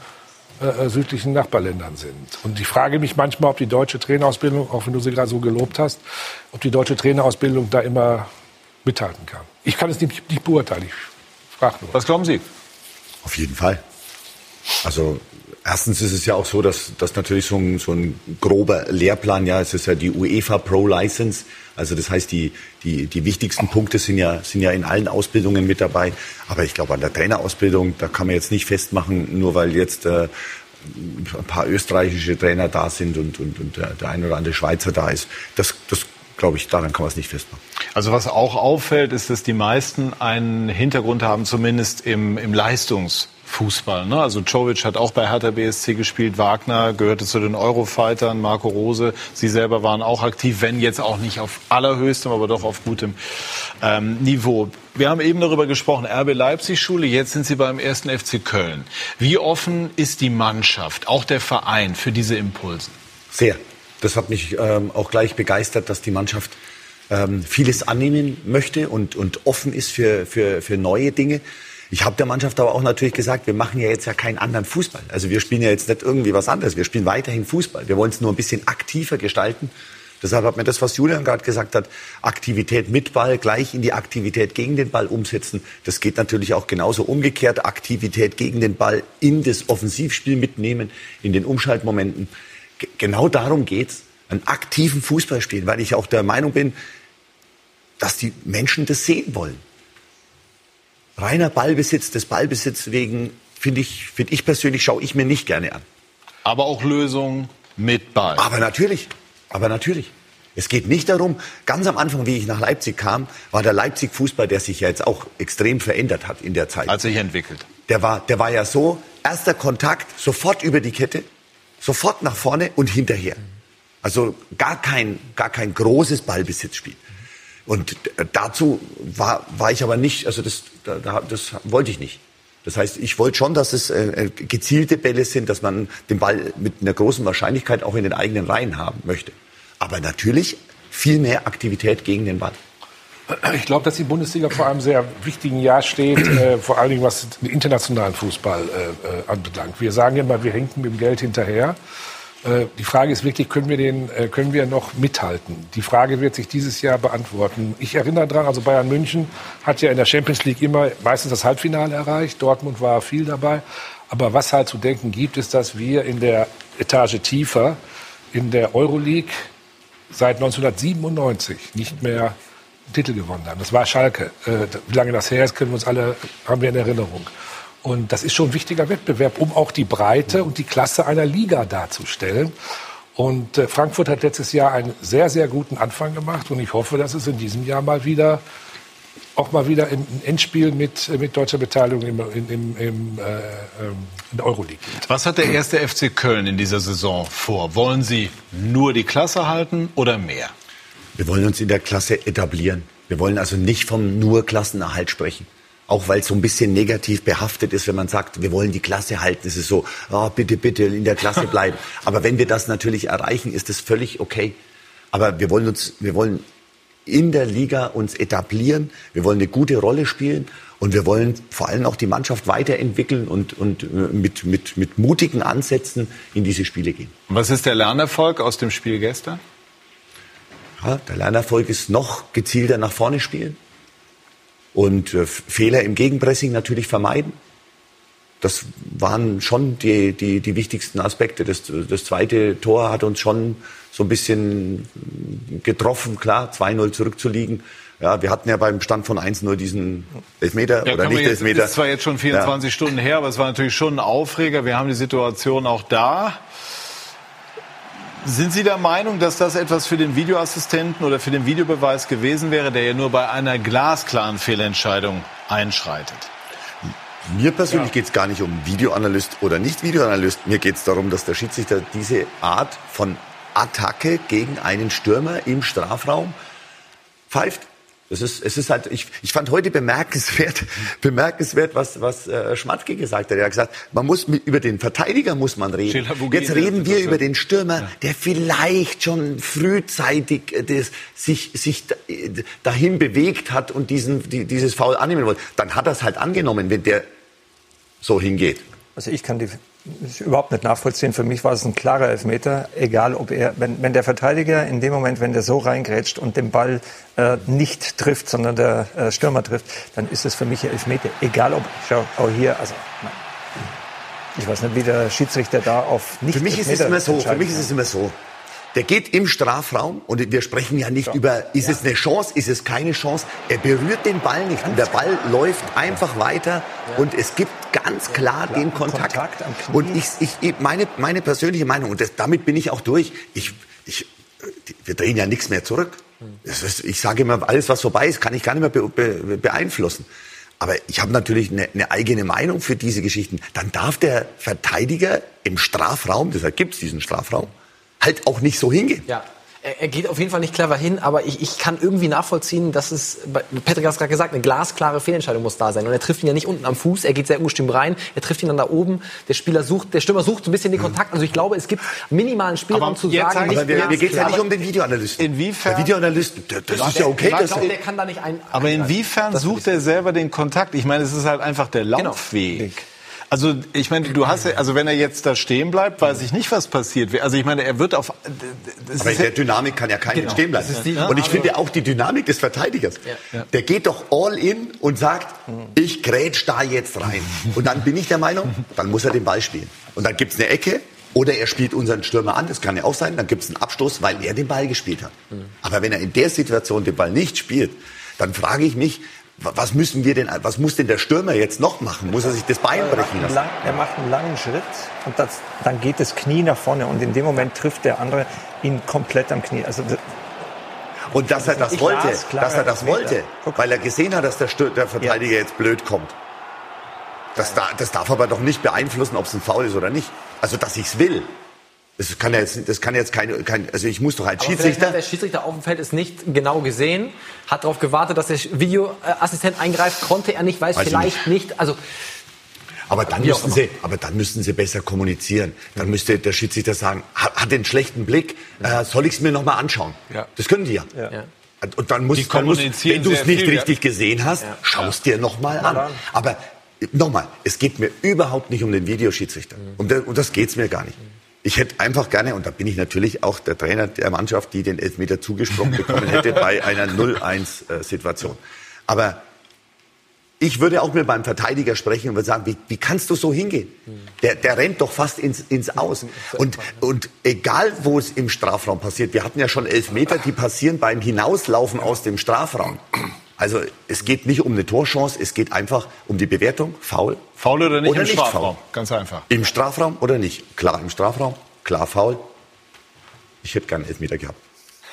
äh, äh, südlichen Nachbarländern sind. Und ich frage mich manchmal, ob die deutsche Trainerausbildung, auch wenn du sie gerade so gelobt hast, ob die deutsche Trainerausbildung da immer mithalten kann. Ich kann es nicht, nicht beurteilen. Ich frage nur. Was glauben Sie? Auf jeden Fall. Also Erstens ist es ja auch so, dass, dass natürlich so ein, so ein grober Lehrplan, ja, es ist ja die UEFA Pro License, also das heißt, die, die, die wichtigsten Punkte sind ja, sind ja in allen Ausbildungen mit dabei. Aber ich glaube, an der Trainerausbildung, da kann man jetzt nicht festmachen, nur weil jetzt äh, ein paar österreichische Trainer da sind und, und, und der, der ein oder andere Schweizer da ist. Das, das glaube ich, daran kann man es nicht festmachen. Also was auch auffällt, ist, dass die meisten einen Hintergrund haben, zumindest im, im Leistungs Fußball. Ne? Also Czovic hat auch bei Hertha BSC gespielt, Wagner gehörte zu den Eurofightern, Marco Rose, sie selber waren auch aktiv, wenn jetzt auch nicht auf allerhöchstem, aber doch auf gutem ähm, Niveau. Wir haben eben darüber gesprochen, RB Leipzig Schule, jetzt sind Sie beim ersten FC Köln. Wie offen ist die Mannschaft, auch der Verein für diese Impulse? Sehr. Das hat mich ähm, auch gleich begeistert, dass die Mannschaft ähm, vieles annehmen möchte und, und offen ist für, für, für neue Dinge. Ich habe der Mannschaft aber auch natürlich gesagt, wir machen ja jetzt ja keinen anderen Fußball. Also wir spielen ja jetzt nicht irgendwie was anderes. Wir spielen weiterhin Fußball. Wir wollen es nur ein bisschen aktiver gestalten. Deshalb hat mir das, was Julian gerade gesagt hat, Aktivität mit Ball gleich in die Aktivität gegen den Ball umsetzen. Das geht natürlich auch genauso umgekehrt. Aktivität gegen den Ball in das Offensivspiel mitnehmen, in den Umschaltmomenten. Genau darum geht's, einen aktiven Fußball spielen, weil ich auch der Meinung bin, dass die Menschen das sehen wollen. Reiner Ballbesitz, des Ballbesitz wegen, finde ich, finde ich persönlich, schaue ich mir nicht gerne an. Aber auch Lösungen mit Ball. Aber natürlich, aber natürlich. Es geht nicht darum, ganz am Anfang, wie ich nach Leipzig kam, war der Leipzig-Fußball, der sich ja jetzt auch extrem verändert hat in der Zeit. Hat sich entwickelt. Der war, der war ja so, erster Kontakt, sofort über die Kette, sofort nach vorne und hinterher. Also gar kein, gar kein großes Ballbesitzspiel. Und dazu war, war ich aber nicht, also das, das wollte ich nicht. Das heißt, ich wollte schon, dass es äh, gezielte Bälle sind, dass man den Ball mit einer großen Wahrscheinlichkeit auch in den eigenen Reihen haben möchte. Aber natürlich viel mehr Aktivität gegen den Ball. Ich glaube, dass die Bundesliga vor einem sehr wichtigen Jahr steht, äh, vor allen Dingen was den internationalen Fußball äh, äh anbelangt. Wir sagen immer, wir hinken mit dem Geld hinterher. Äh, die Frage ist wirklich, können wir, den, äh, können wir noch mithalten? Die Frage wird sich dieses Jahr beantworten. Ich erinnere daran, also Bayern München hat ja in der Champions League immer meistens das Halbfinale erreicht. Dortmund war viel dabei. Aber was halt zu denken gibt, ist, dass wir in der Etage tiefer in der Euroleague seit 1997 nicht mehr Titel gewonnen haben. Das war Schalke. Äh, wie lange das her ist, können wir uns alle, haben wir in Erinnerung. Und das ist schon ein wichtiger Wettbewerb, um auch die Breite und die Klasse einer Liga darzustellen. Und äh, Frankfurt hat letztes Jahr einen sehr, sehr guten Anfang gemacht. Und ich hoffe, dass es in diesem Jahr mal wieder auch mal wieder ein Endspiel mit, mit deutscher Beteiligung im, im, im, äh, ähm, in der Euroleague gibt. Was hat der erste FC Köln in dieser Saison vor? Wollen Sie nur die Klasse halten oder mehr? Wir wollen uns in der Klasse etablieren. Wir wollen also nicht vom nur Klassenerhalt sprechen auch weil es so ein bisschen negativ behaftet ist, wenn man sagt, wir wollen die Klasse halten. Es ist so, oh, bitte, bitte in der Klasse bleiben. Aber wenn wir das natürlich erreichen, ist das völlig okay. Aber wir wollen uns, wir wollen in der Liga uns etablieren. Wir wollen eine gute Rolle spielen. Und wir wollen vor allem auch die Mannschaft weiterentwickeln und, und äh, mit, mit, mit mutigen Ansätzen in diese Spiele gehen. Was ist der Lernerfolg aus dem Spiel gestern? Ja, der Lernerfolg ist noch gezielter nach vorne spielen und äh, Fehler im Gegenpressing natürlich vermeiden. Das waren schon die, die, die wichtigsten Aspekte. Das, das zweite Tor hat uns schon so ein bisschen getroffen, klar, 2-0 zurückzuliegen. Ja, wir hatten ja beim Stand von 1-0 diesen Elfmeter ja, oder nicht jetzt, Elfmeter. Das war jetzt schon 24 ja. Stunden her, aber es war natürlich schon ein Aufreger. Wir haben die Situation auch da. Sind Sie der Meinung, dass das etwas für den Videoassistenten oder für den Videobeweis gewesen wäre, der ja nur bei einer glasklaren Fehlentscheidung einschreitet? Mir persönlich ja. geht es gar nicht um Videoanalyst oder nicht Videoanalyst. Mir geht es darum, dass der Schiedsrichter diese Art von Attacke gegen einen Stürmer im Strafraum pfeift. Das ist, es ist halt, ich, ich fand heute bemerkenswert, bemerkenswert, was, was äh, Schmatke gesagt hat. Er hat gesagt, man muss mit, über den Verteidiger muss man reden. Jetzt reden wir über den Stürmer, der vielleicht schon frühzeitig äh, das, sich, sich dahin bewegt hat und diesen, die, dieses Foul annehmen wollte. Dann hat er es halt angenommen, wenn der so hingeht. Also ich kann die ist überhaupt nicht nachvollziehen. Für mich war es ein klarer Elfmeter, egal ob er, wenn, wenn der Verteidiger in dem Moment, wenn der so reingrätscht und den Ball äh, nicht trifft, sondern der äh, Stürmer trifft, dann ist es für mich ein Elfmeter. Egal ob, schau, auch hier, also, nein. ich weiß nicht, wie der Schiedsrichter da auf nicht Für mich ist es immer so, für mich ist es immer so. Der geht im Strafraum und wir sprechen ja nicht ja. über, ist ja. es eine Chance, ist es keine Chance. Er berührt den Ball nicht und der Ball läuft einfach weiter und es gibt ganz klar den Kontakt. Kontakt und ich, ich, meine, meine persönliche Meinung, und das, damit bin ich auch durch, ich, ich, wir drehen ja nichts mehr zurück. Ist, ich sage immer, alles was vorbei ist, kann ich gar nicht mehr be, be, beeinflussen. Aber ich habe natürlich eine, eine, eigene Meinung für diese Geschichten. Dann darf der Verteidiger im Strafraum, deshalb gibt es diesen Strafraum, halt auch nicht so hingehen. Ja. Er, er geht auf jeden Fall nicht clever hin, aber ich, ich kann irgendwie nachvollziehen, dass es, Patrick hat es gerade gesagt, eine glasklare Fehlentscheidung muss da sein. Und er trifft ihn ja nicht unten am Fuß, er geht sehr ungestimmt rein, er trifft ihn dann da oben. Der Spieler sucht, der Stürmer sucht so ein bisschen den Kontakt. Also ich glaube, es gibt minimalen Spielraum zu sagen, aber nicht mir, mir geht es ja nicht um den Videoanalysten. Inwiefern? Der Videoanalyst, das, das ist ja okay. Ich glaube, der kann da nicht ein. Aber inwiefern sucht er selber den Kontakt? Ich meine, es ist halt einfach der Laufweg. Also ich meine, du hast ja, also wenn er jetzt da stehen bleibt, weiß ich nicht, was passiert. Also ich meine, er wird auf. Das aber in ist der Dynamik kann ja keiner Genau. stehen bleiben. Die- und ich finde auch die Dynamik des Verteidigers. Ja. Der geht doch all in und sagt, ich grätsch da jetzt rein. Und dann bin ich der Meinung, dann muss er den Ball spielen. Und dann gibt's eine Ecke oder er spielt unseren Stürmer an, das kann ja auch sein, dann gibt's einen Abstoß, weil er den Ball gespielt hat. Aber wenn er in der Situation den Ball nicht spielt, dann frage ich mich, was müssen wir denn, was muss denn der Stürmer jetzt noch machen? Muss er sich das Bein brechen lassen? Er macht einen langen Schritt und das, dann geht das Knie nach vorne und in dem Moment trifft der andere ihn komplett am Knie. Also das- Und dass er das Ich wollte, las, klarer dass er das wollte, weil er gesehen hat, dass der, Stür der Verteidiger jetzt blöd kommt. Das, da, das darf aber doch nicht beeinflussen, ob es ein Foul ist oder nicht. Also, dass ich's will. Das kann ja jetzt, das kann jetzt keine, kein, also ich muss doch als Aber Schiedsrichter. hat der Schiedsrichter auf dem Feld es nicht genau gesehen, hat darauf gewartet, dass der Videoassistent eingreift, konnte er nicht, weiß, Weiß ich vielleicht nicht. Also Aber dann müssten sie, aber dann müssten sie besser kommunizieren. Dann müsste der Schiedsrichter sagen, hat, hat den schlechten Blick, äh, soll ich es mir noch mal anschauen? Ja. Das können die ja. Ja. Und dann muss, dann muss kommunizieren wenn du es nicht viel, richtig ja. gesehen hast, schaust dir noch mal an. Aber nochmal, es geht mir überhaupt nicht um den Videoschiedsrichter. Um, der, um das geht's mir gar nicht. Ich hätte einfach gerne, und da bin ich natürlich auch der Trainer der Mannschaft, die den Elfmeter zugesprochen bekommen hätte bei einer 0-1-Situation. Aber ich würde auch mit meinem Verteidiger sprechen und würde sagen, wie, wie kannst du so hingehen? Der, der rennt doch fast ins, ins Aus. Und, und egal, wo es im Strafraum passiert, wir hatten ja schon Elfmeter, die passieren beim Hinauslaufen aus dem Strafraum. Also es geht nicht um eine Torchance, es geht einfach um die Bewertung, faul. Faul oder nicht Oder im nicht Strafraum? faul. Ganz einfach. Im Strafraum oder nicht? Klar im Strafraum, klar faul. Ich hätte gern Elfmeter gehabt.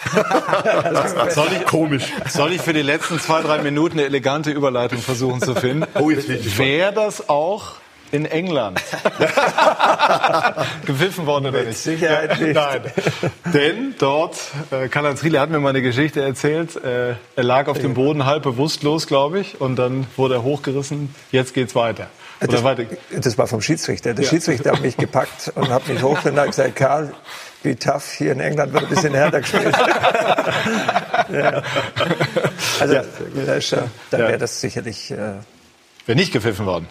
Soll ich, Komisch. Soll ich für die letzten zwei, drei Minuten eine elegante Überleitung versuchen zu finden? Oh, jetzt. Wäre das auch in England gepfiffen worden oder nicht? Sicherheit nicht. Nein. Denn dort, äh, Karl-Heinz Riele hat mir mal eine Geschichte erzählt, äh, er lag auf dem Boden halb bewusstlos, glaube ich, und dann wurde er hochgerissen, jetzt geht's weiter. Oder das, weiter. das war vom Schiedsrichter. Der Ja. Schiedsrichter hat mich gepackt und hat mich hochgenommen und gesagt, Karl, wie tough, hier in England wird ein bisschen härter gespielt. ja. Also, ja- dann Ja. wäre das sicherlich... Äh, Wäre nicht gepfiffen worden.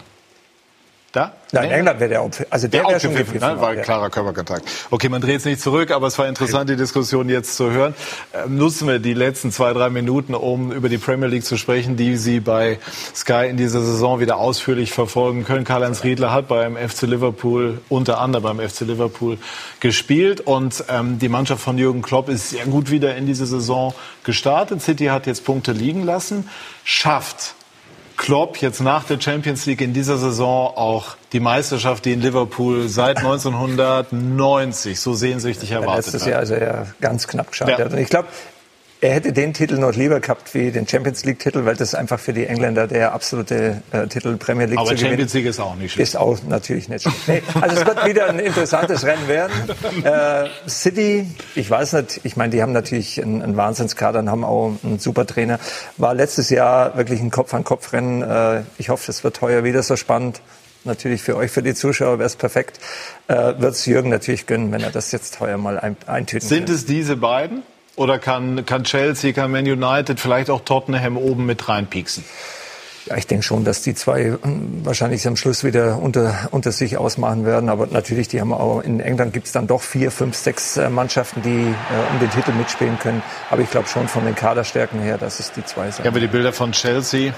Da? nein, in England wäre der auch... Also der Der wäre schon gepfiffen, ne? war ja. klarer Körperkontakt. Okay, man dreht es nicht zurück, aber es war interessant, die Diskussion jetzt zu hören. Ähm, nutzen wir die letzten zwei, drei Minuten, um über die Premier League zu sprechen, die Sie bei Sky in dieser Saison wieder ausführlich verfolgen können. Karl-Heinz Riedler hat beim FC Liverpool, unter anderem beim FC Liverpool, gespielt und ähm, die Mannschaft von Jürgen Klopp ist sehr gut wieder in diese Saison gestartet. City hat jetzt Punkte liegen lassen, schafft Klopp jetzt nach der Champions League in dieser Saison auch die Meisterschaft, die in Liverpool seit 1990 so sehnsüchtig erwartet Letztes hat. Jahr also ja ganz knapp geschafft. Ja. ich glaube, er hätte den Titel noch lieber gehabt wie den Champions League Titel, weil das einfach für die Engländer der absolute äh, Titel Premier League Aber zu. Champions League ist auch nicht schlecht. Ist auch natürlich nicht schlecht. Nee, also es wird wieder ein interessantes Rennen werden. Äh, City, ich weiß nicht, ich meine, die haben natürlich einen, einen Wahnsinnskader und haben auch einen super Trainer. War letztes Jahr wirklich ein Kopf-an-Kopf-Rennen. Äh, ich hoffe, es wird heuer wieder so spannend. Natürlich für euch, für die Zuschauer wäre es perfekt. Äh, wird es Jürgen natürlich gönnen, wenn er das jetzt heuer mal ein, eintüten Sind kann. es diese beiden? Oder kann, kann Chelsea, kann Man United, vielleicht auch Tottenham oben mit reinpieksen? Ja, ich denke schon, dass die zwei ähm, wahrscheinlich am Schluss wieder unter, unter sich ausmachen werden. Aber natürlich, die haben auch in England gibt es dann doch vier, fünf, sechs äh, Mannschaften, die äh, um den Titel mitspielen können. Aber ich glaube schon von den Kaderstärken her, dass es die zwei sind. Ich habe die Bilder von Chelsea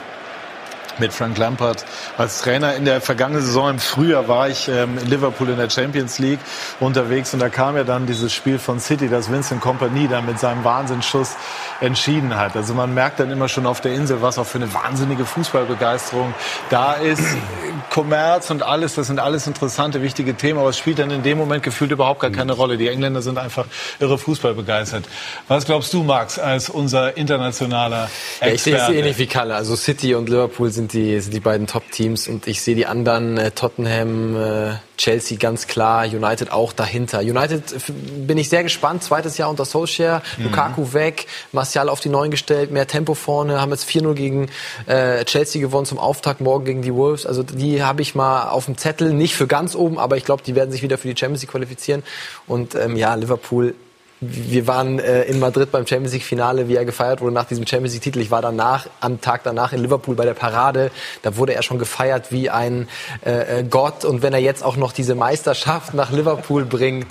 mit Frank Lampard als Trainer. In der vergangenen Saison im Frühjahr war ich ähm, in Liverpool in der Champions League unterwegs und da kam ja dann dieses Spiel von City, das Vincent Kompany da mit seinem Wahnsinnsschuss entschieden hat. Also man merkt dann immer schon auf der Insel, was auch für eine wahnsinnige Fußballbegeisterung da ist. Kommerz und alles, das sind alles interessante, wichtige Themen, aber es spielt dann in dem Moment gefühlt überhaupt gar keine Rolle. Die Engländer sind einfach irre Fußball begeistert. Was glaubst du, Max, als unser internationaler Ja, ich sehe es Experte? ähnlich wie Kalle. Also City und Liverpool sind sind die, sind die beiden Top-Teams und ich sehe die anderen, äh, Tottenham, äh, Chelsea ganz klar, United auch dahinter. United f- bin ich sehr gespannt, zweites Jahr unter Solskjaer, Mhm. Lukaku weg, Martial auf die Neuen gestellt, mehr Tempo vorne, haben jetzt 4-0 gegen äh, Chelsea gewonnen zum Auftakt, morgen gegen die Wolves. Also die habe ich mal auf dem Zettel, nicht für ganz oben, aber ich glaube, die werden sich wieder für die Champions League qualifizieren. Und ähm, ja, Liverpool wir waren äh, in Madrid beim Champions League Finale, wie er gefeiert wurde nach diesem Champions League Titel. Ich war danach, am Tag danach in Liverpool bei der Parade. Da wurde er schon gefeiert wie ein äh, äh, Gott. Und wenn er jetzt auch noch diese Meisterschaft nach Liverpool bringt,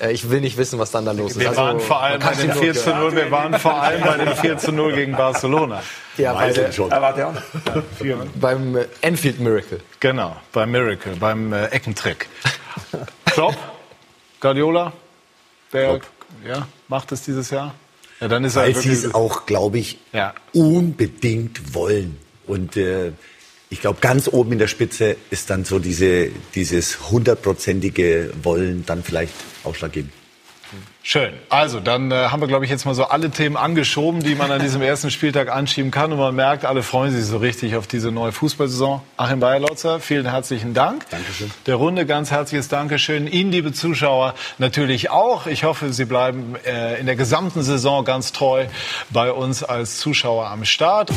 äh, ich will nicht wissen, was dann da los ist. Wir Also, waren vor allem bei sie 4 nur- zu 0, wir waren vor allem bei dem 4 zu 0 gegen Barcelona. Ja, bei der, beim äh, Enfield Miracle. Genau, beim Miracle, beim äh, Eckentrick. Klopp, Guardiola, wer ja, macht es dieses Jahr? Ja, dann ist er Weil sie es auch, glaube ich, Ja. unbedingt wollen. Und äh, ich glaube, ganz oben in der Spitze ist dann so diese, dieses hundertprozentige Wollen dann vielleicht ausschlaggebend. Schön. Also, dann äh, haben wir, glaube ich, jetzt mal so alle Themen angeschoben, die man an diesem ersten Spieltag anschieben kann. Und man merkt, alle freuen sich so richtig auf diese neue Fußballsaison. Achim Bayerlotzer, vielen herzlichen Dank. Dankeschön. Der Runde ganz herzliches Dankeschön. Ihnen, liebe Zuschauer, natürlich auch. Ich hoffe, Sie bleiben äh, in der gesamten Saison ganz treu bei uns als Zuschauer am Start.